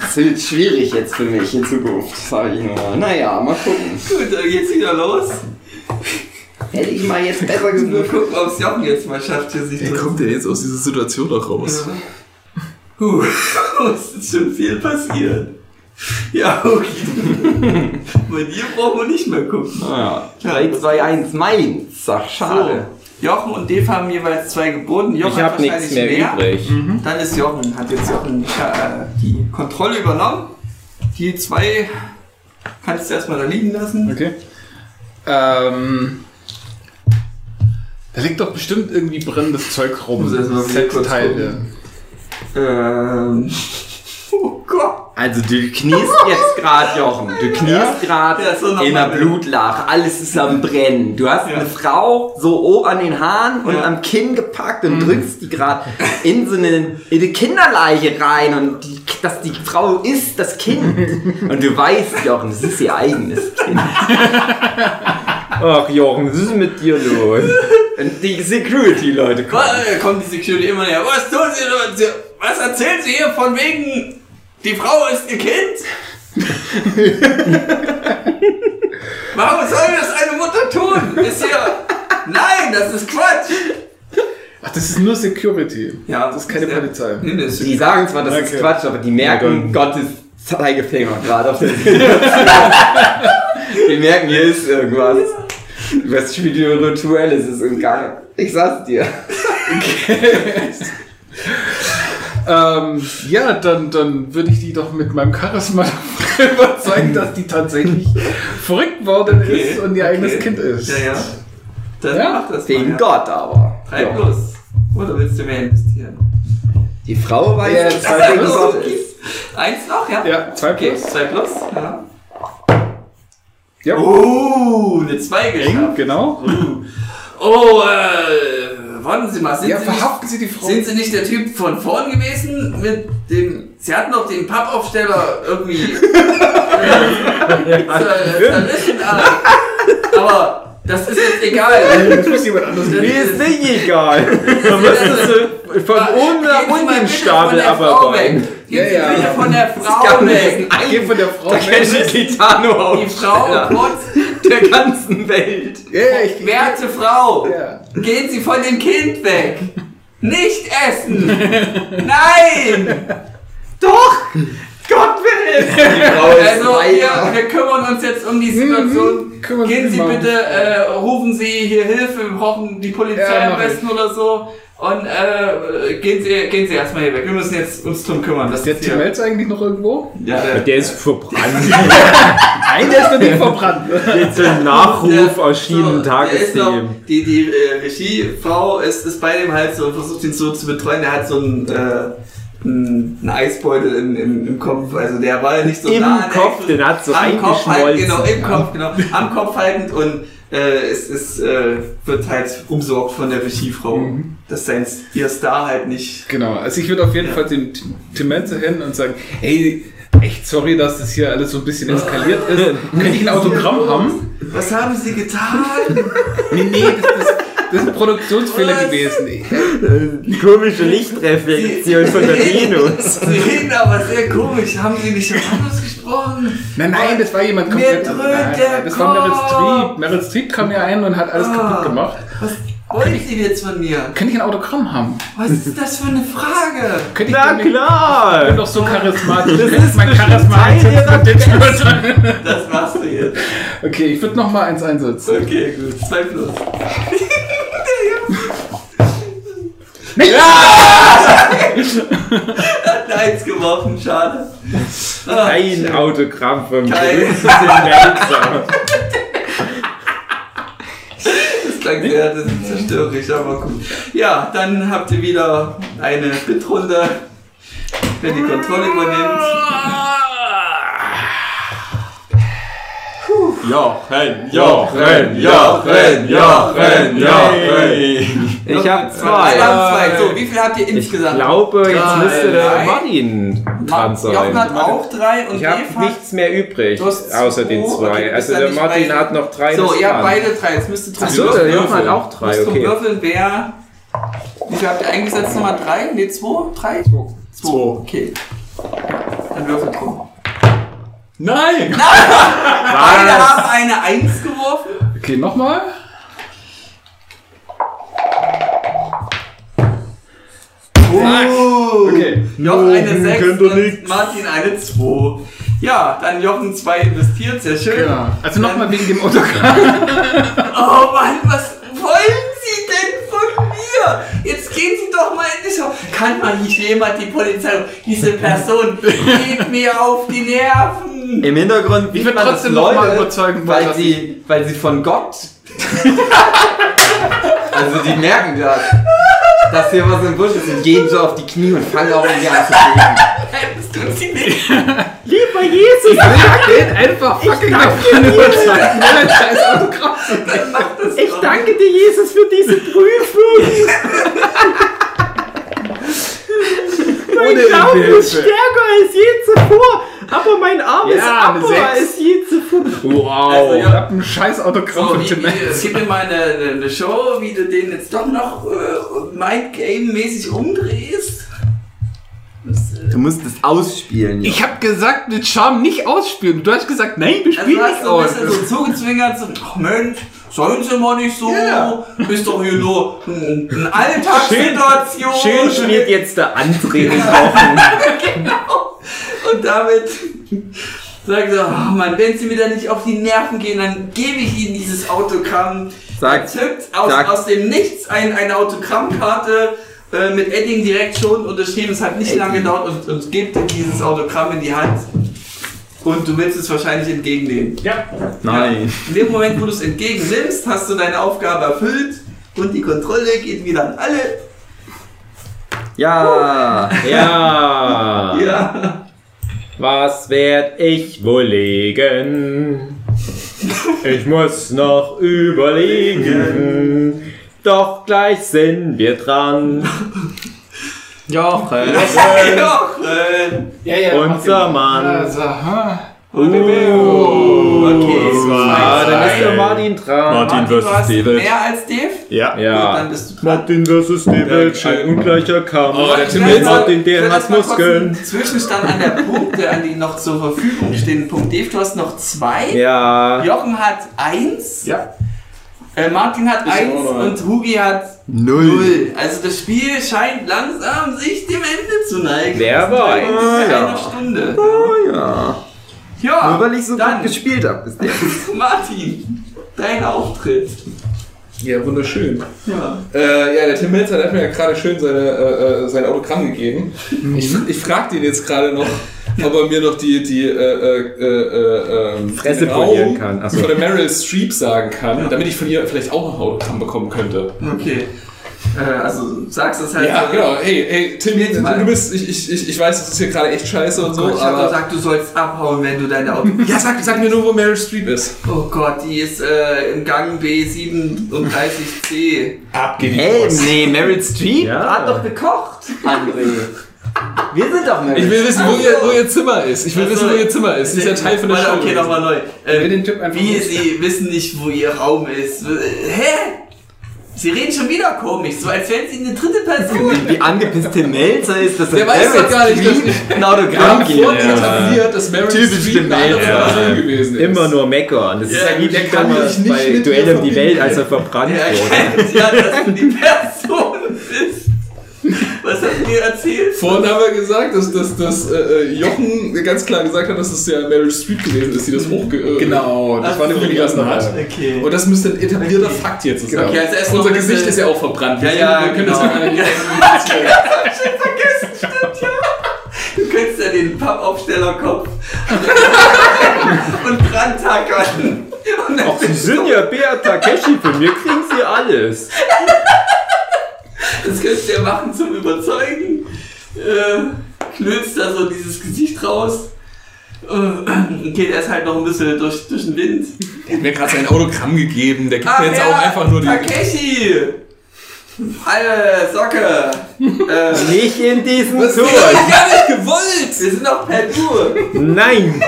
Das wird schwierig jetzt für mich in Zukunft, sage ich nur mal. Naja, mal gucken. Gut, dann geht's wieder los. Hätte ich mal jetzt besser Nur gewürfelt. gucken, ob es Jochen jetzt mal schafft, hier sich Wie kommt der jetzt aus dieser Situation noch raus? Puh, [LAUGHS] es ist schon viel passiert. Ja, okay. [LAUGHS] Bei dir brauchen wir nicht mehr gucken. Naja, 3, 2, 1, Mainz. Ach, schade. So, Jochen und Dave haben jeweils zwei geboten. Jochen Ich hat habe nichts wahrscheinlich mehr übrig. Dann ist Jochen, hat jetzt Jochen äh, die Kontrolle übernommen. Die zwei kannst du erstmal da liegen lassen. Okay. Ähm, da liegt doch bestimmt irgendwie brennendes Zeug rum. Muss erst mal wieder kurz Teile. Ähm. [LAUGHS] Oh Gott. Also du kniest jetzt gerade, Jochen. Du kniest gerade Ja, so in bitte. Blutlache. Alles ist am Brennen. Du hast Ja. eine Frau so oben an den Haaren und Ja. Mhm. am Kinn gepackt und drückst die gerade in so eine, in eine Kinderleiche rein und die, dass die Frau ist das Kind. [LAUGHS] Und du weißt, Jochen, das ist ihr eigenes Kind. [LAUGHS] Ach Jochen, was ist mit dir los? Und die Security-Leute kommen. Was, kommt die Security immer näher. Was tun Sie denn? Was erzählen Sie hier von wegen, die Frau ist Ihr Kind? [LAUGHS] Warum soll das eine Mutter tun? Ist hier. Nein, das ist Quatsch! Ach, das ist nur Security. Ja, das ist keine der- Polizei. Nee, das ist Die sagen zwar, das ist Okay. Quatsch, aber die merken Gottes Zeigefinger gerade auf der [LAUGHS] Die merken, hier ist irgendwas. Was Spirituelles ist im Gang. Ich sag's dir. [LAUGHS] Ähm, ja, dann, dann würde ich die doch mit meinem Charisma [LAUGHS] überzeugen, dass die tatsächlich verrückt worden Okay, ist und ihr eigenes okay. Kind ist. Ja, ja. Dann Ja, mach das Wegen mal. Gott aber. Drei Ja. plus. Oder willst du mehr investieren? Die Frau weiß, Ja, zwei plus. Ist. Eins noch, ja? Ja, zwei Okay, plus. zwei plus. Ja. Ja, Oh, eine 2 geschafft. genau. Oh, äh, warten Sie mal, sind, Ja, Sie nicht, verhaften Sie die Frau. sind Sie nicht der Typ von vorn gewesen? Mit dem. Sie hatten doch den Pappaufsteller irgendwie. [LAUGHS] zerrissen, aber, aber das ist jetzt egal. [LAUGHS] Das muss jemand anderes Mir ist nicht egal. [LAUGHS] Ist- ist so von oben nach unten Stapel von der Frau abarbeiten? weg. Gehen Ja, Sie ja. bitte von der Frau weg. Geh von der Frau weg. ich Titano Die Frau kurz, der ganzen Welt. Ja, ich, werte Frau, ja. gehen Sie von dem Kind weg. Nicht essen. Nein. [LAUGHS] Doch! Es! Die Frau ist Also wir, wir kümmern uns jetzt um die Situation. Mhm, kümmern Gehen Sie bitte, äh, rufen Sie hier Hilfe, wir brauchen die Polizei Ja, am besten oder so. Und äh, gehen, Sie, gehen Sie erstmal hier weg. Wir müssen jetzt uns drum kümmern. Das Ist der ist Tim Melzer eigentlich noch irgendwo? Ja, der, Der ist verbrannt. [LAUGHS] Nein, der ist noch nicht verbrannt. Jetzt so ein Nachruf Der- aus Schienen ist noch- Tagesthemen. Die, die äh, Regiefrau ist, ist bei dem halt so und versucht ihn so zu betreuen. Der hat so einen, äh, einen, einen Eisbeutel im, im, im Kopf. Also der war ja nicht so Im nah Kopf, den hat so am Kopf haltend, genau, im Kopf, genau. Am Kopf haltend und äh, es, es äh, wird halt umsorgt von der Regiefrau. Mhm. Dass sein ihr Star halt nicht. Genau, also ich würde auf jeden Fall den Tim- Melzer hin und sagen, hey, echt sorry, dass das hier alles so ein bisschen eskaliert ist. [LAUGHS] Könnte ich ein Autogramm haben? Was haben Sie getan? Nee, nee, das, das, das ist ein Produktionsfehler Was? gewesen. Komische Lichtreflexion von der Venus. Sie reden aber sehr komisch. Haben Sie nicht schon anders gesprochen? Nein, nein, das war jemand Mir komplett. dröhnt Nein, der das war Meryl. Streep. Meryl Streep kam ja ein und hat alles Ah. kaputt gemacht. Was? wollen Sie jetzt von mir? Kann ich ein Autogramm haben? Was ist das für eine Frage? Könnte ich Na denn nicht- Ich bin klar! doch so charismatisch. Das ist mein bestimmt Charisma Teil ihrer einsetzt. Das machst du jetzt. Okay, ich würde noch mal eins einsetzen. Okay, gut. Zwei plus. Hat eine Eins geworfen, schade. Ah, Ein Autogramm von mir. Kein- Das ist ein Melzer. Das klang sehr das ist zerstörerisch, aber gut. Ja, dann habt ihr wieder eine Bitrunde, wenn die Kontrolle übernimmt. Jochen, Jochen, Jochen, Jochen, Jochen. Ich habe zwei. haben zwei. So, wie viel habt ihr Ich insgesamt? glaube, jetzt Drei. müsste der Drei. Martin dran Jochen hat sein. auch drei und Ich habe nichts mehr übrig, außer den zwei. Okay, Also der Martin hat noch drei. So, ihr habt dran. beide drei. Jetzt müsst ihr drum Achso, der Jochen hat auch drei, okay. würfeln, wer... Wie viel habt ihr eingesetzt? Nummer drei? Ne, zwei? Drei? Zwei. Zwei. Okay. Dann würfelt drum. Nein! [LAUGHS] Beide haben eine Eins geworfen. Okay, nochmal. Okay. Jochen eine 6 kennt doch und. Martin eine 2. Ja, dann Jochen 2 investiert, sehr schön. Ja. Also nochmal wegen dem Autogramm. [LAUGHS] Oh Mann, was wollen Sie denn von mir? Jetzt gehen Sie doch mal in die Show. Kann man nicht jemand die Polizei... Diese Person geht mir auf die Nerven. Im Hintergrund Ich sieht würd man, dass trotzdem noch Leute, mal überzeugen weil dass sie, weil sie von Gott. [LAUGHS] also die merken das, dass hier was im Busch ist und gehen so auf die Knie und fangen auch irgendwie an zu beten. Das tut sie nicht. Lieber Jesus, Ich will einfach fucking davon überzeugen, scheiß Autogramm zu ich danke dir, Jesus, für diese Prüfung. mein Glauben ist stärker als je zuvor, aber mein Arm ist Ja, abber Sechs. als je zuvor. Wow. Also, Ich ja. hab ein scheiß Autogramm So, von wie, Tim wie, Menz. gib mir mal eine, eine, Show, wie du den jetzt doch noch äh, Mindgame-mäßig umdrehst. Äh, Du musst es ausspielen. Ich hab gesagt, mit Charme nicht ausspielen. Du hast gesagt, nein, wir also spielen du hast nicht so ein aus. bisschen so zugezwingert, so, ach Mensch, sollen sie mal nicht so, Ja. ist doch hier nur ein- eine Alltagssituation. Schön spielt jetzt der André [LAUGHS] Wochen. genau. Damit sagt er, oh Mann, wenn sie mir da nicht auf die Nerven gehen, dann gebe ich ihnen dieses Autogramm. Sag- Er zückt aus, sag- aus dem Nichts ein, eine Autogrammkarte äh, mit Edding direkt schon unterschrieben. Es hat nicht lange gedauert und, und gibt dir dieses Autogramm in die Hand. Und du willst es wahrscheinlich entgegennehmen. Ja. Nein. In dem Moment, wo du es entgegennimmst, hast du deine Aufgabe erfüllt und die Kontrolle geht wieder an alle. Ja. Ja. [LAUGHS] Ja. Was werd ich wohl legen? Ich muss noch überlegen. Doch gleich sind wir dran. Jochen. [LAUGHS] Jochen! Ja, ja. Unser Mann. Also, hm. Okay, Ah, dann ist der Martin dran. Martin versus hast David. mehr als Dave? Ja. Gut, Ja. dann bist du dran. Martin versus David, ein ungleicher Kampf. Oh, der Tim Martin, der hat Muskeln. Zwischenstand an der Punkte, an die noch zur Verfügung stehen. Punkt Dave, du hast noch zwei. Ja. Jochen hat eins. Ja. Äh, Martin hat eins und Hugi hat Null. null. Also das Spiel scheint langsam sich dem Ende zu neigen. Wer weiß. ungefähr Ja. einer Stunde. Oh ja. Ja, Nur weil ich so dann gut gespielt habe bis jetzt. [LAUGHS] Martin, dein Auftritt. Ja, wunderschön. Ja. Äh, ja, der Tim Melzer hat mir ja gerade schön seine, äh, äh, sein Autogramm gegeben. Ich, ich fragte ihn jetzt gerade noch, ob er mir noch die, die äh, äh, äh, äh, Fresse den polieren kann. Ach so. von der Meryl Streep sagen kann, damit ich von ihr vielleicht auch noch ein Autogramm bekommen könnte. Okay. Äh, also sagst es halt. Ja, so- genau. Hey, hey, Tim, du bist, ich, ich, ich, weiß, das ist hier gerade echt scheiße und so, Gott, ich hab aber... gesagt, du sollst abhauen, wenn du deine Auto. [LAUGHS] ja, sag, sag mir nur, wo Meryl Streep ist. Oh Gott, die ist äh, im Gang B37C. Abgeliefert. Hey, nee, Meryl Streep Ja. hat doch gekocht, André. Wir sind doch Meryl Ich will wissen, wo ihr, wo ihr Zimmer ist. Ich will Ach wissen, wo ihr Zimmer ist. Das ist ja Teil von der Show. Okay, nochmal neu. will Äh, den Typ einfach wie nicht. sie wissen nicht, wo ihr Raum ist. Hä? Sie reden schon wieder komisch, so als wären sie eine dritte Person. Wie angepisst Tim Melzer ist, dass Der er weiß doch gar nicht, dass ich- ein Autogramm gibt. etabliert, dass Meryl Typisch Streep eine andere Melzer. Person gewesen ist. Immer nur meckern. Das ist Ja, ja wie der kann bei Duell um die. Welt, als er verbrannt Er wurde. ja, dass du die Person bist. [LAUGHS] Was hast du mir erzählt? Vorhin haben wir gesagt, dass, dass, dass äh, Jochen ganz klar gesagt hat, dass es ja Meryl Streep gewesen ist, die das hochge... Äh, Genau, das Ach war eine. Willigersten hat. Okay. Und das müsste ein etablierter Fakt jetzt sein. Okay, also erst Unser Gesicht ist ja auch verbrannt. Ja, ja, wir können genau. das ja gar nicht [LAUGHS] vergessen, stimmt ja. Du könntest ja den Pappaufstellerkopf [LAUGHS] und Brandtackern. Und dann Ach, Sie sind ja Bea Takeshi, von mir kriegen Sie alles. [LAUGHS] Das könntest du ja machen zum Überzeugen. Äh, knüllst da so dieses Gesicht raus. Äh, geht erst halt noch ein bisschen durch, durch den Wind. Der hat mir gerade sein Autogramm gegeben. Der gibt Ah, mir jetzt ja, auch einfach nur die. Takeshi! Alle Socke! äh, Nicht in diesen Das Ton. hab ich gar nicht gewollt! wir sind doch per Du! Nein.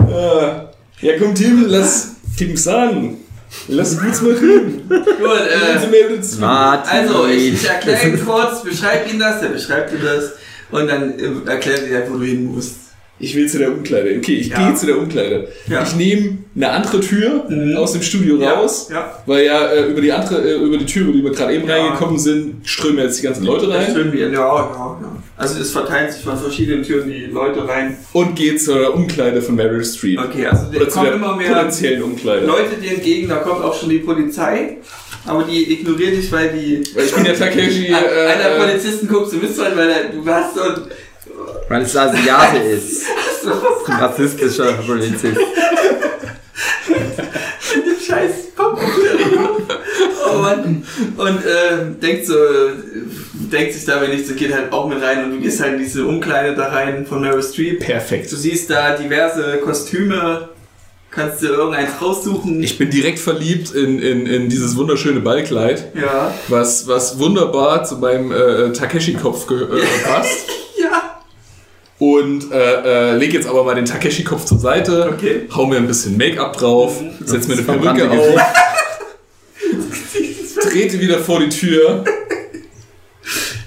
Äh, [LAUGHS] ja, komm, Tim, lass Tim sagen. Lass uns mal reden. Gut, Sie äh, also ich, erkläre ihm kurz, beschreib ihm das, der beschreibt dir das und dann äh, erklärt dir, wo du hin musst. Ich will zu der Umkleide. Okay, ich Ja. gehe zu der Umkleide. Ja. Ich nehme eine andere Tür Mhm. aus dem Studio raus. Ja. Weil ja äh, über die andere, äh, über die Tür, über die wir gerade eben Ja. reingekommen sind, strömen jetzt die ganzen Leute rein. stimmt, ja, ja, ja. Also es verteilt sich von verschiedenen Türen die Leute rein. Und gehe zur Umkleide von Meryl Streep. Okay, also Oder kommen immer mehr potenziellen Umkleide. Leute dir entgegen, da kommt auch schon die Polizei. Aber die ignoriert dich, weil die. Weil ich bin der Takeshi. [LAUGHS] Einer der Äh, Polizisten guckt so mit weil er, du hast so. Weil es Asiate [LAUGHS] ist. So, Ein rassistischer Polizist. mit [LAUGHS] dem scheiß Pappaufsteller. Oh Mann. Und ähm, denkt so, äh, denkt sich dabei nichts, so geht halt auch mit rein und du gehst halt in diese Umkleide da rein von Meryl Streep. perfekt. Du siehst da diverse Kostüme, kannst dir irgendeins raussuchen. Ich bin direkt verliebt in, in, in dieses wunderschöne Ballkleid, ja. was, was wunderbar zu meinem äh, Takeshi-Kopf ge- äh, passt. [LAUGHS] Ja. Und äh, äh, leg jetzt aber mal den Takeshi-Kopf zur Seite, Okay. hau mir ein bisschen Make-up drauf, setz mir eine Perücke auf, trete wieder vor die Tür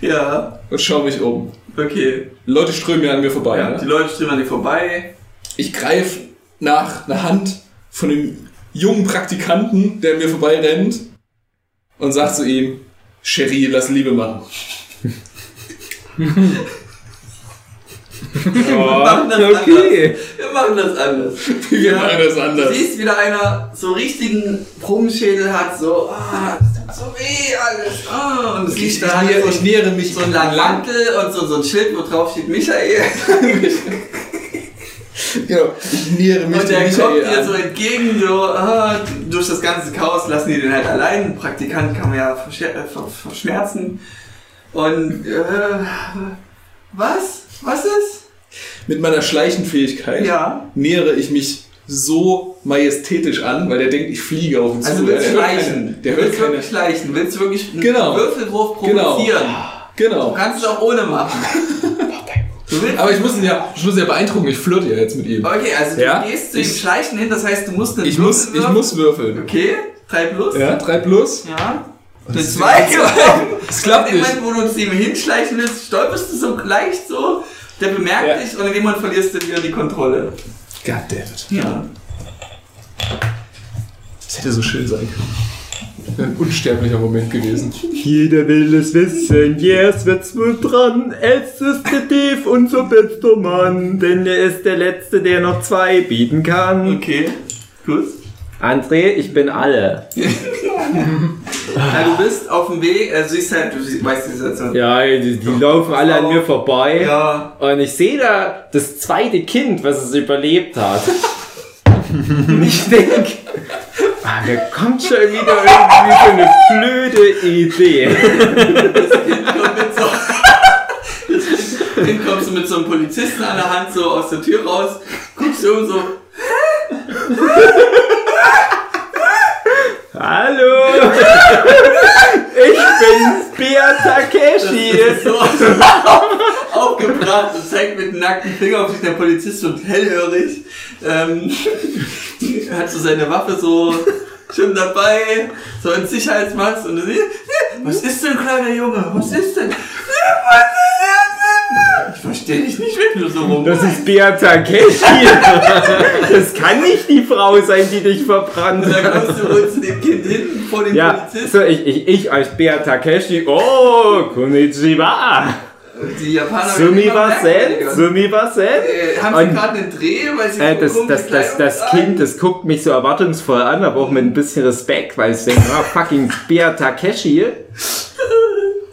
Ja. und schau mich um. Okay. Leute strömen ja an mir vorbei. Ja, die Ne? Leute strömen an dir vorbei. Ich greife nach einer Hand von dem jungen Praktikanten, der an mir vorbei rennt und sag zu ihm, Cherie, lass Liebe machen. [LAUGHS] Wir machen das anders. okay. Wir machen das anders. Wir machen das anders. Du siehst, wie da einer so richtigen Brummenschädel hat, so, ah, so weh alles. Ah, und es Ich, liegt ich, da nähere, so, ich nähere mich so ein langen Mantel und so, so ein Schild, wo drauf steht Michael. [LAUGHS] Genau, ich nähere mich Und der kommt Michael dir so entgegen, so, ah, durch das ganze Chaos lassen die den halt allein. Ein Praktikant kann man ja äh, ver- verschmerzen. Und, äh, was? Was ist? Mit meiner Schleichenfähigkeit Ja. nähere ich mich so majestätisch an, weil der denkt, ich fliege auf ihn zu. Also willst du schleichen? der du hört willst keine. wirklich schleichen? Willst du wirklich einen Genau. Würfelwurf Genau. provozieren? Du Genau. kannst es auch ohne machen. [LAUGHS] Du Aber ich muss ihn ja, ich muss ihn ja beeindrucken, ich flirte ja jetzt mit ihm. Okay, also Ja? du gehst zu ihm Ich- Schleichen hin, das heißt, du musst einen Ich muss, ich Würfel muss würfeln. würfeln. Okay, 3 plus. Ja, 3 plus. Ja. Eine ist 2 [LAUGHS] Das klappt In dem nicht. Moment, wo du zu ihm hinschleichen willst, stolperst du so leicht so, der bemerkt Ja. dich und in dem Moment verlierst du wieder die Kontrolle. Goddammit. Ja. Das hätte so schön sein können. Ein unsterblicher Moment gewesen. Jeder will es wissen, yes, wird's wohl dran. Es ist Detektiv, unser bester Mann, denn er ist der Letzte, der noch zwei bieten kann. Okay. Gut. André, ich bin alle. [LAUGHS] Ja, du bist auf dem Weg, also siehst halt, du sie- weißt die Situation. Ja, die, die laufen alle an mir vorbei. Ja. Und ich sehe da das zweite Kind, was es überlebt hat. [LAUGHS] Und ich denke, ah, mir kommt schon wieder irgendwie so eine blöde Idee. kommt mit so. Das Kind kommst du mit so einem Polizisten an der Hand so aus der Tür raus, guckst du um so, Hallo! Ich bin's, Bea Takeshi. so aufgepasst gefragt und zeigt mit nackten Finger auf sich der Polizist und hellhörig. Ähm, [LAUGHS] hat so seine Waffe so schon dabei, so in Sicherheitsmaß und du siehst, was ist denn, kleiner Junge, was ist denn? Ich verstehe dich nicht, wenn du so rum. Das ist Beata Keshi. Das kann nicht die Frau sein, die dich verbrannt Und dann hat. kommst du wohl zu dem Kind hin vor dem Ja, Polizisten. so ich, ich, ich als Beata Keshi. Oh, konnichiwa. Die Japaner merkwürdiger. Sumiwasen. Äh, haben sie gerade einen Dreh, weil sie Äh, das, das, das, das? Kind, das guckt mich so erwartungsvoll an, aber auch mit ein bisschen Respekt, weil ich denke, ah, fucking Beata Keshi,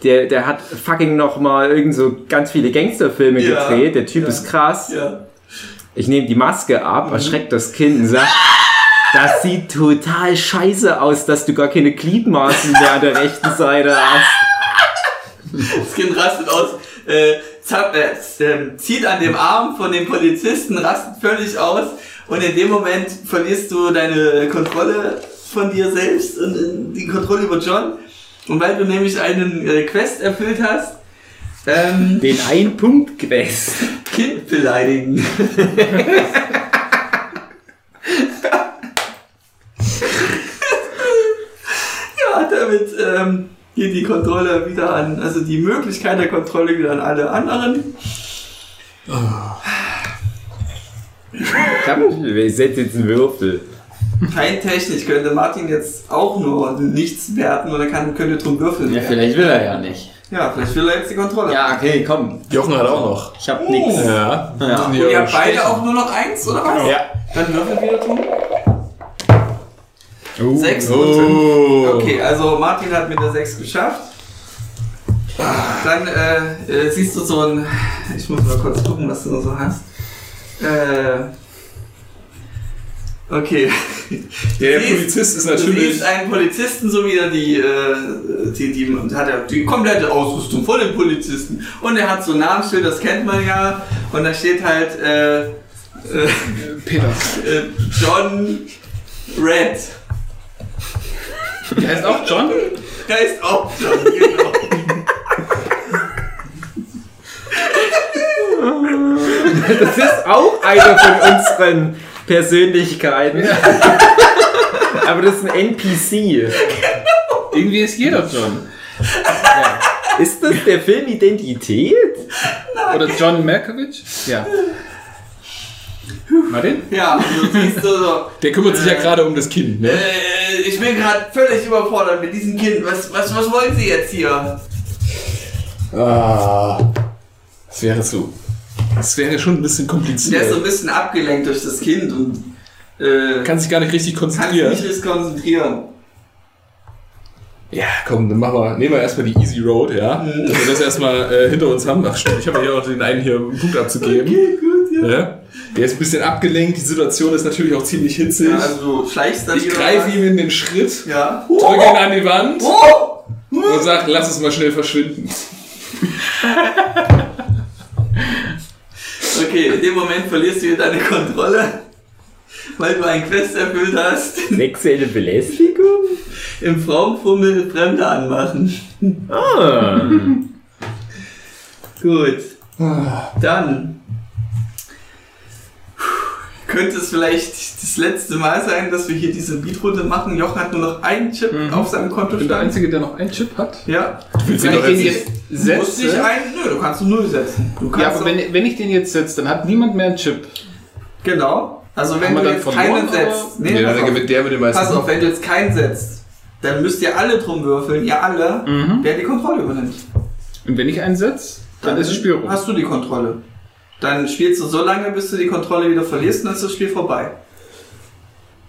der, der hat fucking noch mal irgend so ganz viele Gangsterfilme Ja, gedreht. Der Typ ja. ist krass. Ja. Ich nehme die Maske ab, Mhm. erschreckt das Kind und sagt, das sieht total scheiße aus, dass du gar keine Gliedmaßen mehr an der rechten Seite hast. Das Kind rastet aus, äh, zapp, äh, ähm, zieht an dem Arm von dem Polizisten, rastet völlig aus und in dem Moment verlierst du deine Kontrolle von dir selbst und äh, die Kontrolle über John. Und weil du nämlich einen äh, Quest erfüllt hast, ähm, [LAUGHS] Den Ein-Punkt-Quest. Kind beleidigen. [LAUGHS] ja, damit ähm, geht die Kontrolle wieder an, also die Möglichkeit der Kontrolle wieder an alle anderen. Ich setze jetzt einen Würfel. Rein technisch könnte Martin jetzt auch nur nichts werten oder kann, könnte drum würfeln. Ja, vielleicht will er ja nicht. Ja, vielleicht will er jetzt die Kontrolle. Ja, okay, komm. Jochen hat auch noch. Ich hab nix. Ja. Ja. Und ihr habt beide auch nur noch eins, oder was? Ja. Dann würfeln wieder tun. Oh. Sechs und Oh. Okay, also Martin hat mit der 6 geschafft. Dann äh, äh, siehst du so ein. Ich muss mal kurz gucken, was du noch so hast. Äh, okay. Der Siehst- Polizist ist natürlich. siehst einen Polizisten, so wie er die, äh, die, die, hat er die komplette Ausrüstung von dem Polizisten. Und er hat so ein Namensschild, das kennt man ja. Und da steht halt äh, äh, Peter. äh, John Red. Der heißt auch John? Der ist auch John, genau. Das ist auch eine von unseren Persönlichkeiten. [LAUGHS] Aber das ist ein NPC. Irgendwie ist jeder John. Ist das der Film Identität? Oder John Malkovich? Ja. Martin? Ja, du siehst so, so Der kümmert sich ja gerade um das Kind, ne? äh, ich bin gerade völlig überfordert mit diesem Kind. Was, was, was wollen Sie jetzt hier? Ah. Das wäre so. Das wäre schon ein bisschen Der ist so kompliziert. ein bisschen abgelenkt durch das Kind und äh, Kann sich gar nicht richtig kann sich konzentrieren. nicht konzentrieren. Ja, komm, dann machen wir, nehmen wir erstmal die Easy Road, ja. Mhm. Dass wir das erstmal äh, hinter uns haben. Ach stimmt, ich habe ja hier auch den einen hier einen Punkt abzugeben. Okay, gut, ja. Ja. Der ist ein bisschen abgelenkt, die Situation ist natürlich auch ziemlich hitzig. ja also du schleichst dann ich greife ihm in den Schritt, Ja. drücke ihn an die Wand Oh! und sage, lass es mal schnell verschwinden. [LAUGHS] Okay, in dem Moment verlierst du wieder deine Kontrolle, weil du einen Quest erfüllt hast. Sexuelle Belästigung? Im Frauenfummel Fremde anmachen. Ah. Gut. Dann könnte es vielleicht das letzte Mal sein, dass wir hier diese Beatrunde machen. Jochen hat nur noch einen Chip auf seinem Ich bin der. Einzige, der noch einen Chip hat. Ja. Du willst ihn Wenn doch ich den jetzt Du musst nicht setze. ein, nö, du kannst nur null setzen. Du kannst Ja, aber wenn, wenn ich den jetzt setze, dann hat niemand mehr einen Chip. genau. Also wenn du dann jetzt keinen setzt. Nee, Nee, dann auf. gewinnt der mit dem meisten. Pass auf, wenn du jetzt keinen setzt, dann müsst ihr alle drum würfeln, ihr alle, wer die Kontrolle übernimmt. Und wenn ich einen setze, dann ist das Spiel rum. Hast du die Kontrolle. Dann spielst du so lange, bis du die Kontrolle wieder verlierst und dann ist das Spiel vorbei.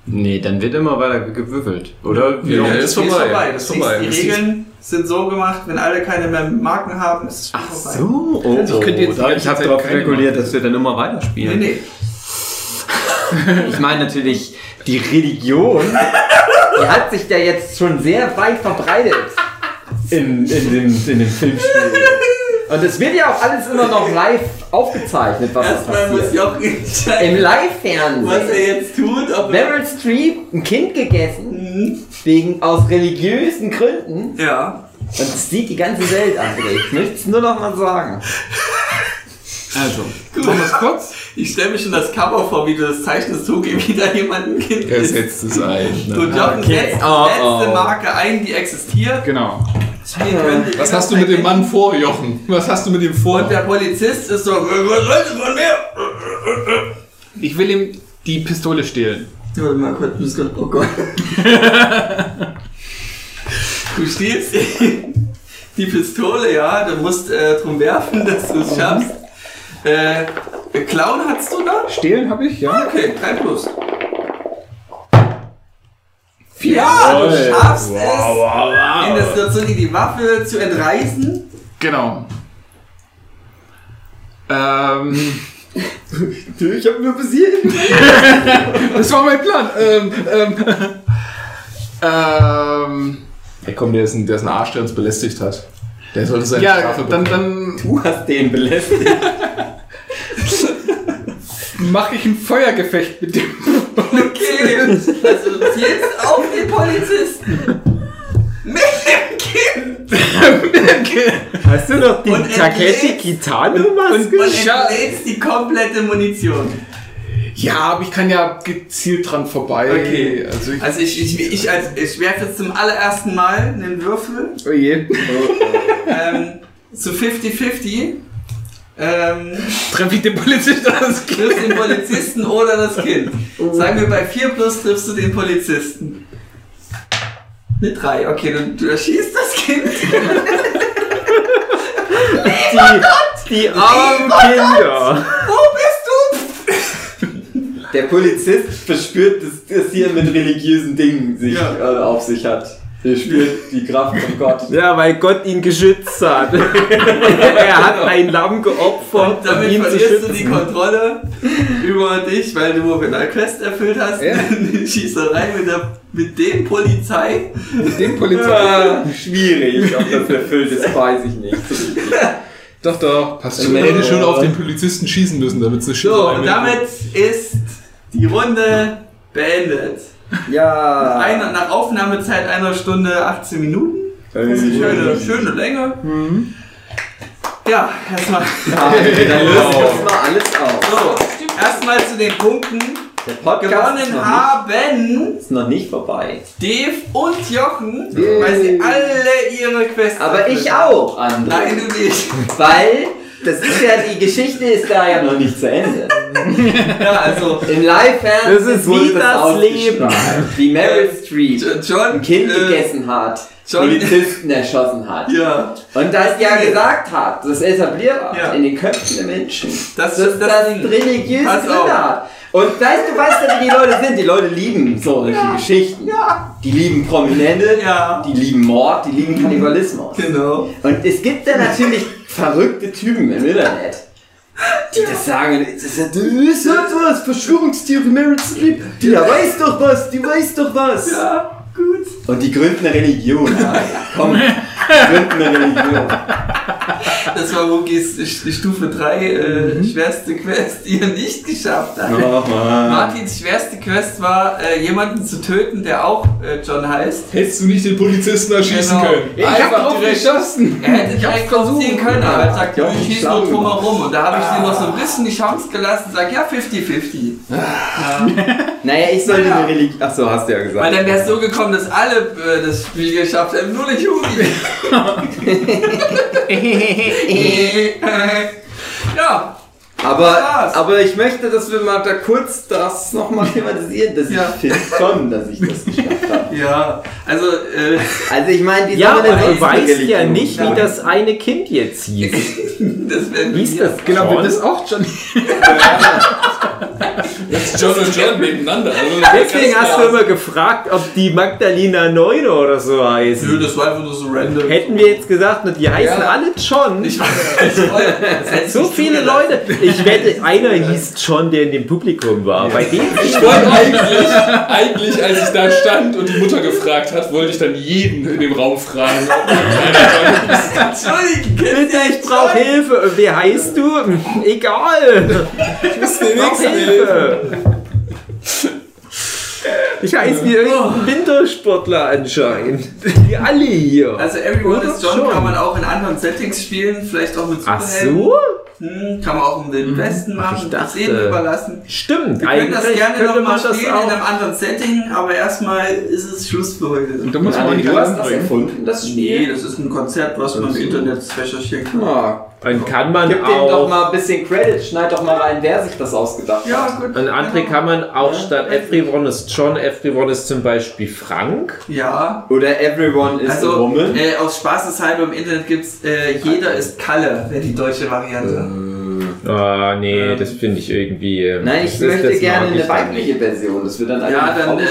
Nee, dann wird immer weiter gewürfelt, oder? Ja, das ist Spiel vorbei, Das ist vorbei. Die Regeln sind so gemacht, wenn alle keine mehr Marken haben, ist das Spiel Ach vorbei. so, oh, Also ich könnte jetzt ganze ich habe darauf machen. dass wir dann immer Nee, weiterspielen. nee. [LAUGHS] Ich meine natürlich, die Religion, die hat sich da jetzt schon sehr weit verbreitet in, in, dem, in dem Filmspiel. Und es wird ja auch alles immer noch live aufgezeichnet, was Erstmal muss passiert. Jochen entscheiden, Im was Live-Fernsehen. er jetzt tut. Ob er, Meryl Streep ein Kind gegessen, wegen aus religiösen Gründen. ja. Und das sieht die ganze Welt, André. Ich möchte es nur noch mal sagen. Also, es kurz. Ich stelle mir schon das Cover vor, wie du das zeichnest, so wie da jemand ein Kind Er setzt es ein. Du Ne? Jochen Okay. setzt die Oh, letzte oh. Marke ein, die existiert. Genau. Was hast du mit dem Mann vor, Jochen? Was hast du mit ihm vor? Und der Polizist ist so, was wollt ihr von mir? Ich will ihm die Pistole stehlen. Warte mal kurz, oh Gott. [LAUGHS] Du stiehlst die, die Pistole, ja, du musst äh, drum werfen, dass du es schaffst. Äh, Clown hast du da? Stehlen habe ich, ja. Okay, 3 plus. Ja, du Jawohl. schaffst Wow, es, wow, wow. in der Situation die Waffe zu entreißen. Genau. Ähm, [LAUGHS] Ich hab nur bis hierhin. [LAUGHS] das war mein Plan. Ähm, ähm, ähm, Hey, komm, der ist, ein, der ist ein Arsch, der uns belästigt hat. Der sollte seine ja, Strafe dann, bekommen. dann Du hast den belästigt. [LAUGHS] mache ich ein Feuergefecht mit dem. Okay, also zielst auf den Polizisten. Mit dem Kind. Hast du noch die Und Takeshi Kitano-Maske? Und entlädst die komplette Munition. Ja, aber ich kann ja gezielt dran vorbei. Okay. Also ich, Also ich, ich, ich, als, ich werfe jetzt zum allerersten Mal einen Würfel oh je. ähm, zu 50-50. Ähm, Treffe ich den Polizisten das triffst den Polizisten oder das Kind. Sagen wir bei 4 plus triffst du den Polizisten. Mit 3, okay, du, du erschießt das Kind. Die, die armen Kinder. Wo bist du? Der Polizist verspürt, dass das hier mit religiösen Dingen sich, Ja. äh, auf sich hat. Er spürt die Kraft von Gott. Ja, weil Gott ihn geschützt hat. [LAUGHS] er hat ein Lamm geopfert, um Damit ihn zu verlierst du die schützen. Kontrolle über dich, weil du eine Quest erfüllt hast. Ja. [LAUGHS] Die Schießerei mit, der, mit dem Polizei. Mit dem Polizisten. [LAUGHS] Ah, schwierig, ob das erfüllt ist, weiß ich nicht. Doch, doch, passt schon. hätte schon auf den Polizisten schießen müssen, damit es eine So, Schießerei und wird. damit ist die Runde beendet. Ja. Eine, nach Aufnahmezeit einer Stunde 18 Minuten. Schöne, schöne Länge. Ja, erstmal. Ja, [LAUGHS] dann das mal alles auf. So, erstmal zu den Punkten. Der Podcast ist Gewonnen noch, haben nicht, ist noch nicht vorbei. Dave und Jochen, weil sie alle ihre Quests Aber ich auch, André. Nein, du nicht. Weil, das ist ja, die Geschichte ist da ja noch nicht zu Ende. Ja, also, Im Live-Fernsehen Das ist wie das ausgestrahlt, Wie Meryl Streep John. ein Kind äh, gegessen hat, John- Polizisten erschossen hat. Ja, Und das ja gesagt hat, das etabliert hat Ja. in den Köpfen der Menschen, Das das das Ding. religiöse hat. Und weißt du, weißt du, wie die Leute sind? Die Leute lieben solche Geschichten. Ja. Die lieben Prominente, Ja. die lieben Mord, die lieben Kannibalismus. genau. Und es gibt da natürlich verrückte Typen im Internet, die das sagen, das ist, das ist halt was, Verschwörungstheorie, Meryl Streep, die weiß doch was, die weiß doch was. Ja, gut. Und die gründen eine Religion. Alter. [LAUGHS] Komm, die gründen eine Religion. Das war Wookies St- Stufe 3 äh, schwerste Quest, die er nicht geschafft hat. Oh. Martins schwerste Quest war, äh, jemanden zu töten, der auch äh, John heißt. Hättest du nicht den Polizisten erschießen Genau. können? Ich hab drauf geschossen. Er hätte direkt versuchen können, aber er sagt, Ja, ich schieße schlau nur drum gemacht. herum. Und da habe ich dir noch so ein bisschen die Chance gelassen, sag ja 50-50. Naja, ich sollte Naja. eine Religion. Achso, hast du ja gesagt. Weil dann wäre es so gekommen, dass alle äh, das Spiel geschafft haben, nur nicht Hugi. [LAUGHS] [LAUGHS] [LAUGHS] ja, aber, aber ich möchte, dass wir mal da kurz das nochmal thematisieren, dass Ja. ich finde schon, dass ich das geschafft habe. ja, also äh, Also ich meine, die Ja, aber du weißt ja nicht, wie das eine Kind jetzt [LAUGHS] hieß. das Hieß das Genau, wird das auch [LAUGHS] Johnny. Jetzt John und John nebeneinander. Also Deswegen hast du immer gefragt, ob die Magdalena Neuner oder so heißt. Nö, das war einfach nur so random. Hätten wir jetzt gesagt, die heißen Ja. alle John. Ich weiß, ich [LAUGHS] so viele. Leute. Ich wette, einer hieß John, der in dem Publikum war. Bei dem Ich wollte eigentlich, eigentlich, als ich da stand und die Mutter gefragt hat, wollte ich dann jeden in dem Raum fragen, [LAUGHS] Bitte, ich brauche Hilfe. Wie heißt du? Egal. Ich Ich brauche Hilfe. Ich heiße wie irgendein Wintersportler anscheinend. Die alle hier. Also Everyone Oder is John schon? kann man auch in anderen Settings spielen, vielleicht auch mit Ach Superhelden. so? Hm, kann man auch im Wilden Westen machen, ich das dachte- eben überlassen. Stimmt, Wir können das gerne nochmal spielen in auch. einem anderen Setting, aber erstmal ist es Schluss für heute. Da muss man auch nicht hast das erfunden, das Nee, Spiel. das ist ein Konzept, was man im Internet recherchieren kann. Ah, Und kann man gib dem doch auch. mal ein bisschen Credit, schneid doch mal rein, wer sich das ausgedacht Ja, hat. gut. Und André kann man auch statt Everyone ist John, Everyone ist zum Beispiel Frank. Ja. Oder Everyone is a Also, Woman. äh, aus Spaßeshalber im Internet gibt's äh, Jeder ist Kalle, wäre die deutsche Variante. Ah, nee, das finde ich irgendwie. äh, Nein, ich das möchte gerne eine weibliche Version. Das wird dann Ja, dann äh.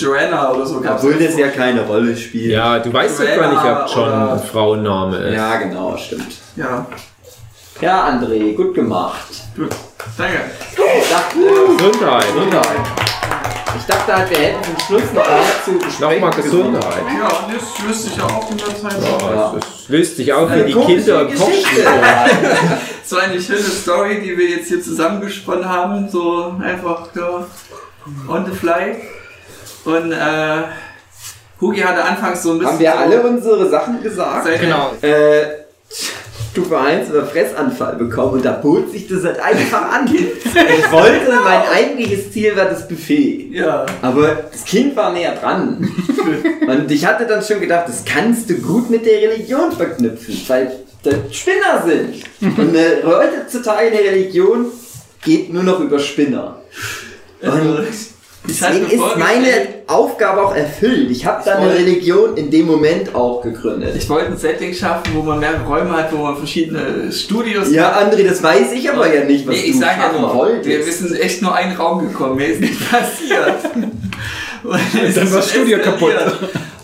Joanna oder so Obwohl das ja keine Rolle spielt. Ja, du weißt ja Joanna gar nicht, ob John ein Frauenname ist. Ja, genau, stimmt. Ja, Ja, André, gut gemacht. gut. Danke. Dachte, Gesundheit. ich dachte halt, wir hätten zum Schluss noch zu besprechen. Nochmal Gesundheit. Ja, das wüsste ich ja auch in der Zeit. Ja. Das löst sich auf für die Kinder im Geschichte. Kochstuhl. [LAUGHS] So eine schöne Story, die wir jetzt hier zusammengesponnen haben. So einfach ja, on the fly. Und äh, Hugi hatte anfangs so ein bisschen. Haben wir so alle unsere Sachen gesagt? Genau. Äh, Stufe 1 oder Fressanfall bekommen und da bot sich das halt einfach an. [LAUGHS] Ich wollte, mein eigentliches Ziel war das Buffet. Ja. Aber das Kind war näher dran. [LAUGHS] Und ich hatte dann schon gedacht, das kannst du gut mit der Religion verknüpfen, weil das Spinner sind. Und äh, heutzutage eine Religion geht nur noch über Spinner. Also, hatte Deswegen ist meine Aufgabe auch erfüllt. Ich habe dann eine Religion in dem Moment auch gegründet. Ich wollte ein Setting schaffen, wo man mehrere Räume hat, wo man verschiedene Studios Ja, André, das weiß ich aber ja nicht, was nee, ich du sag ja nur, wolltest. wir, sind echt nur einen Raum gekommen, mehr ist nicht passiert. [LAUGHS] [LAUGHS] Dann ist war das Studio kaputt.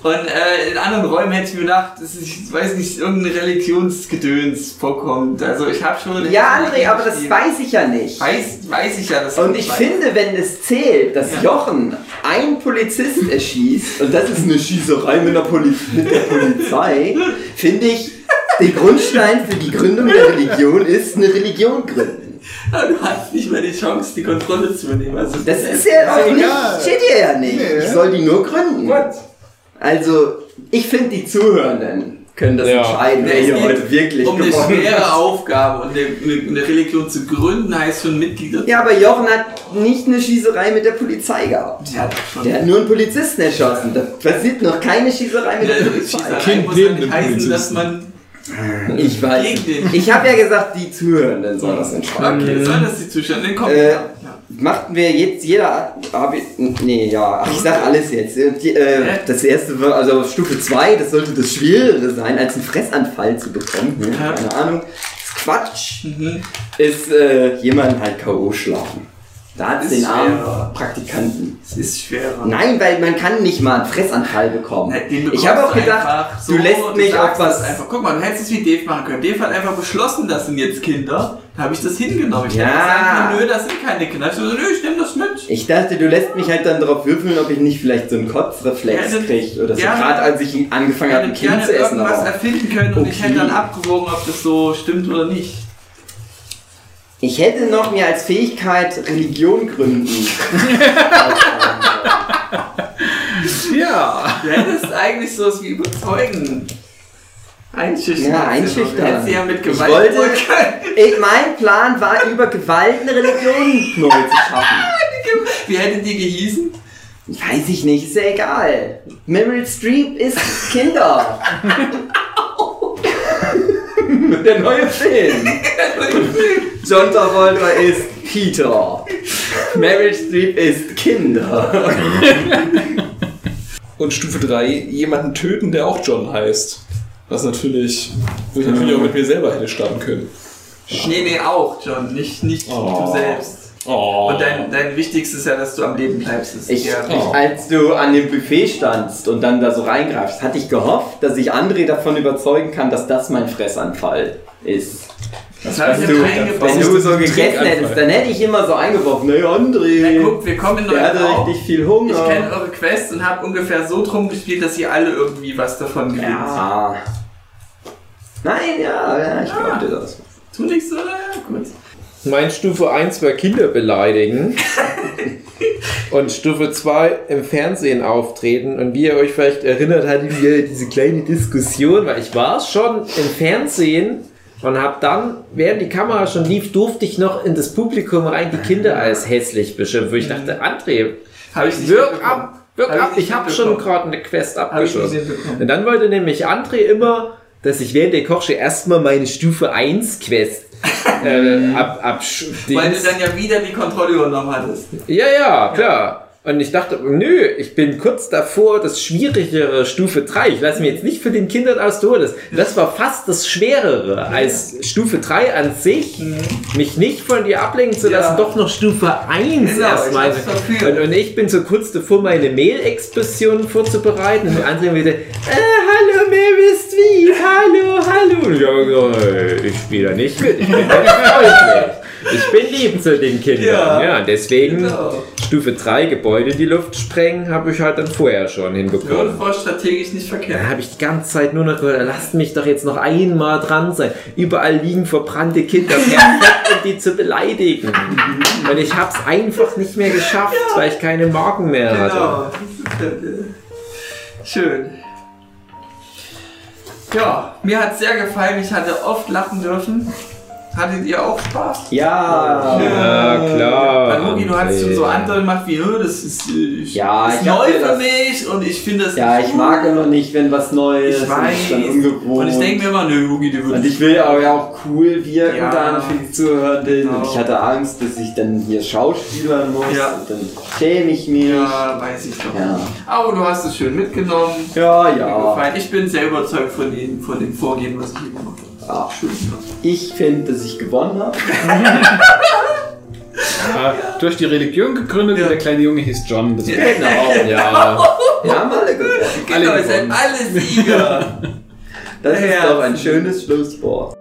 Und äh, in anderen Räumen hätte ich mir gedacht, dass ich weiß nicht, irgendein Religionsgedöns vorkommt. Also ich habe schon... ja, André, aber das weiß ich ja nicht. weiß, weiß ich ja. Das Und ich weiß. finde, wenn es zählt, dass Ja. Jochen einen Polizist erschießt, [LAUGHS] und das ist eine Schießerei mit der, Poli mit der Polizei, [LAUGHS] finde ich, der Grundstein für die Gründung der Religion ist eine Religion gründen. Du hast nicht mehr die Chance, die Kontrolle zu übernehmen. Also, Das ist ja auch nicht, steht hier ja nicht. Ich soll die nur gründen. Gut. Also, ich finde, die Zuhörenden können das Ja. entscheiden, wer hier heute wirklich um eine gewonnen schwere hat. Aufgabe und eine, eine, eine Religion zu gründen heißt schon Mitglieder Ja, aber Jochen hat nicht eine Schießerei mit der Polizei gehabt. Ja, schon. Der hat nur einen Polizisten erschossen. Da passiert noch keine Schießerei mit der Eine Polizei. Schießerei Kind muss ja neben nicht dem heißen, Polizisten. dass man Ich weiß. Ich habe ja gesagt, die Zuhörenden sollen das entscheiden. Okay, soll das die Zuschauer? Den kommt Äh, ja. Machten wir jetzt jeder. Hab ich, nee, ja, ach, ich sag alles jetzt. Äh, die, äh, das erste war, also Stufe 2, das sollte das Schwierigere sein, als einen Fressanfall zu bekommen. Ja. Keine Ahnung. Das Quatsch Mhm. ist äh, jemanden halt K.O. schlagen. Da hat Ist den armen schwerer. Praktikanten. Es ist schwerer. Nein, weil man kann nicht mal einen Fressanfall bekommen. Den Ich habe auch du gedacht, so, du lässt mich sagst auf was. Einfach. Guck mal, du hättest es wie Dave machen können. Dave hat einfach beschlossen, das sind jetzt Kinder. Da habe ich das hingenommen. Ich Ja. hätte sagen können, nö, das sind keine Kinder. Ich so, nö, ich nehme das mit. Ich dachte, du lässt mich halt dann darauf würfeln, ob ich nicht vielleicht so einen Kotzreflex Ja, kriege oder so. Gerade als ich angefangen habe, ein Kind gerne zu essen. irgendwas Aber erfinden können und ich Okay. hätte dann abgewogen, ob das so stimmt oder nicht. ich hätte noch mir als Fähigkeit Religion gründen. [LAUGHS] Ja. Du hättest eigentlich sowas wie überzeugen. Einschüchtern. Ja, einschüchtern. Du hättest sie ja mit Ich Gewalt wollte- holen können. ich, mein Plan war, über Gewalt eine Religion [LAUGHS] neu zu schaffen. Wie hätte die gehießen? Weiß ich nicht, ist ja egal. Meryl Streep ist Kinder. [LAUGHS] [LAUGHS] Der neue Film. John Travolta ist Peter. Meryl Streep ist Kinder. Und Stufe 3, jemanden töten, der auch John heißt. Was natürlich, wo ich natürlich auch mit mir selber hätte starten können. Nee, nee, auch, John. Nicht, nicht Oh. du selbst. Oh. Und dein, dein Wichtigstes ist ja, dass du am Leben bleibst. Ich, ja- ich, als du an dem Buffet standst und dann da so reingreifst, hatte ich gehofft, dass ich André davon überzeugen kann, dass das mein Fressanfall ist. Das ich ja du, wenn du so gegessen hättest, dann hätte ich immer so eingeworfen, hey André, Ja, guck, wir kommen in der hatte Raum. richtig viel Ich Hunger. kenne eure Quests und habe ungefähr so drum gespielt, dass ihr alle irgendwie was davon gewinnt. Ja. Nein, ja, ja ich Ja. glaubte das. Tu nichts, oder? Gut. Mein Stufe 1 war Kinder beleidigen. [LAUGHS] und Stufe 2 im Fernsehen auftreten. Und wie ihr euch vielleicht erinnert, hatten wir diese kleine Diskussion, weil ich war schon im Fernsehen und habe dann, während die Kamera schon lief, durfte ich noch in das Publikum rein die Kinder als hässlich beschimpfen, wo ich dachte, André, Habe ich wirk ab, wirk Hab ich ab, nicht ich habe schon gerade eine Quest Hab ich mitbekommen. Und dann wollte nämlich André immer, dass ich während der Kochshow erstmal meine Stufe 1 Quest äh, [LAUGHS] ab, ab Weil du dann ja wieder die Kontrolle übernommen hattest. ja, ja, klar. Und ich dachte, nö, ich bin kurz davor, das schwierigere Stufe 3. Ich lasse mir jetzt nicht für den Kindern ausholen. Das, das war fast das Schwerere als Stufe 3 an sich. Mich nicht von dir ablenken zu lassen, Mhm. Ja. doch noch Stufe 1 Genau, erstmal. Und, und ich bin so kurz davor, meine Mail-Explosion vorzubereiten. Und andere wieder, äh, hallo Mavis Tweet, hallo, hallo. Und ich hab gesagt, ich spiele da nicht mit, ich bin nicht freundlich. Ich bin lieb zu den Kindern. Ja. Ja, deswegen Genau. Stufe 3 Gebäude in die Luft sprengen, habe ich halt dann vorher schon Ja, hinbekommen. war strategisch nicht verkehrt. habe ich die ganze Zeit nur noch gehört, lasst mich doch jetzt noch einmal dran sein. Überall liegen verbrannte Kinder, [LAUGHS] um die zu beleidigen. Und ich habe es einfach nicht mehr geschafft, weil ich keine Marken mehr hatte. Genau. Das äh, Schön. Ja, mir hat es sehr gefallen. Ich hatte oft lachen dürfen. Hattet ihr auch Spaß? Ja. Ja, klar. Weil Mugi, du hattest schon so andere gemacht wie, "Oh, das ist, äh, Ja, ist ich neu für das- mich und ich finde das Ja, ich gut." mag immer nicht, wenn was Neues Ich ist weiß. dann ungewohnt. Und ich denke mir immer, nö, Mugi, du Und würdest. ich will aber ja auch cool wirken Ja. dann für die Zuhörenden. Genau. Und ich hatte Angst, dass ich dann hier schauspielern muss. Ja. Und dann schäme ich mich. Ja, weiß ich doch. Ja. Aber du hast es schön mitgenommen. Ja, ja. Ich bin sehr überzeugt von dem, von dem Vorgehen, was ich hier gemacht habe. Ja. Schön. Ich finde, dass ich gewonnen habe. Ah, du hast die Religion gegründet Ja. und der kleine Junge hieß John. Das Ja. Genau, ja. Wir haben alle gewonnen. Genau, ihr seid gewonnen. alle Sieger. Das ist Ja. doch ein schönes Schlusswort.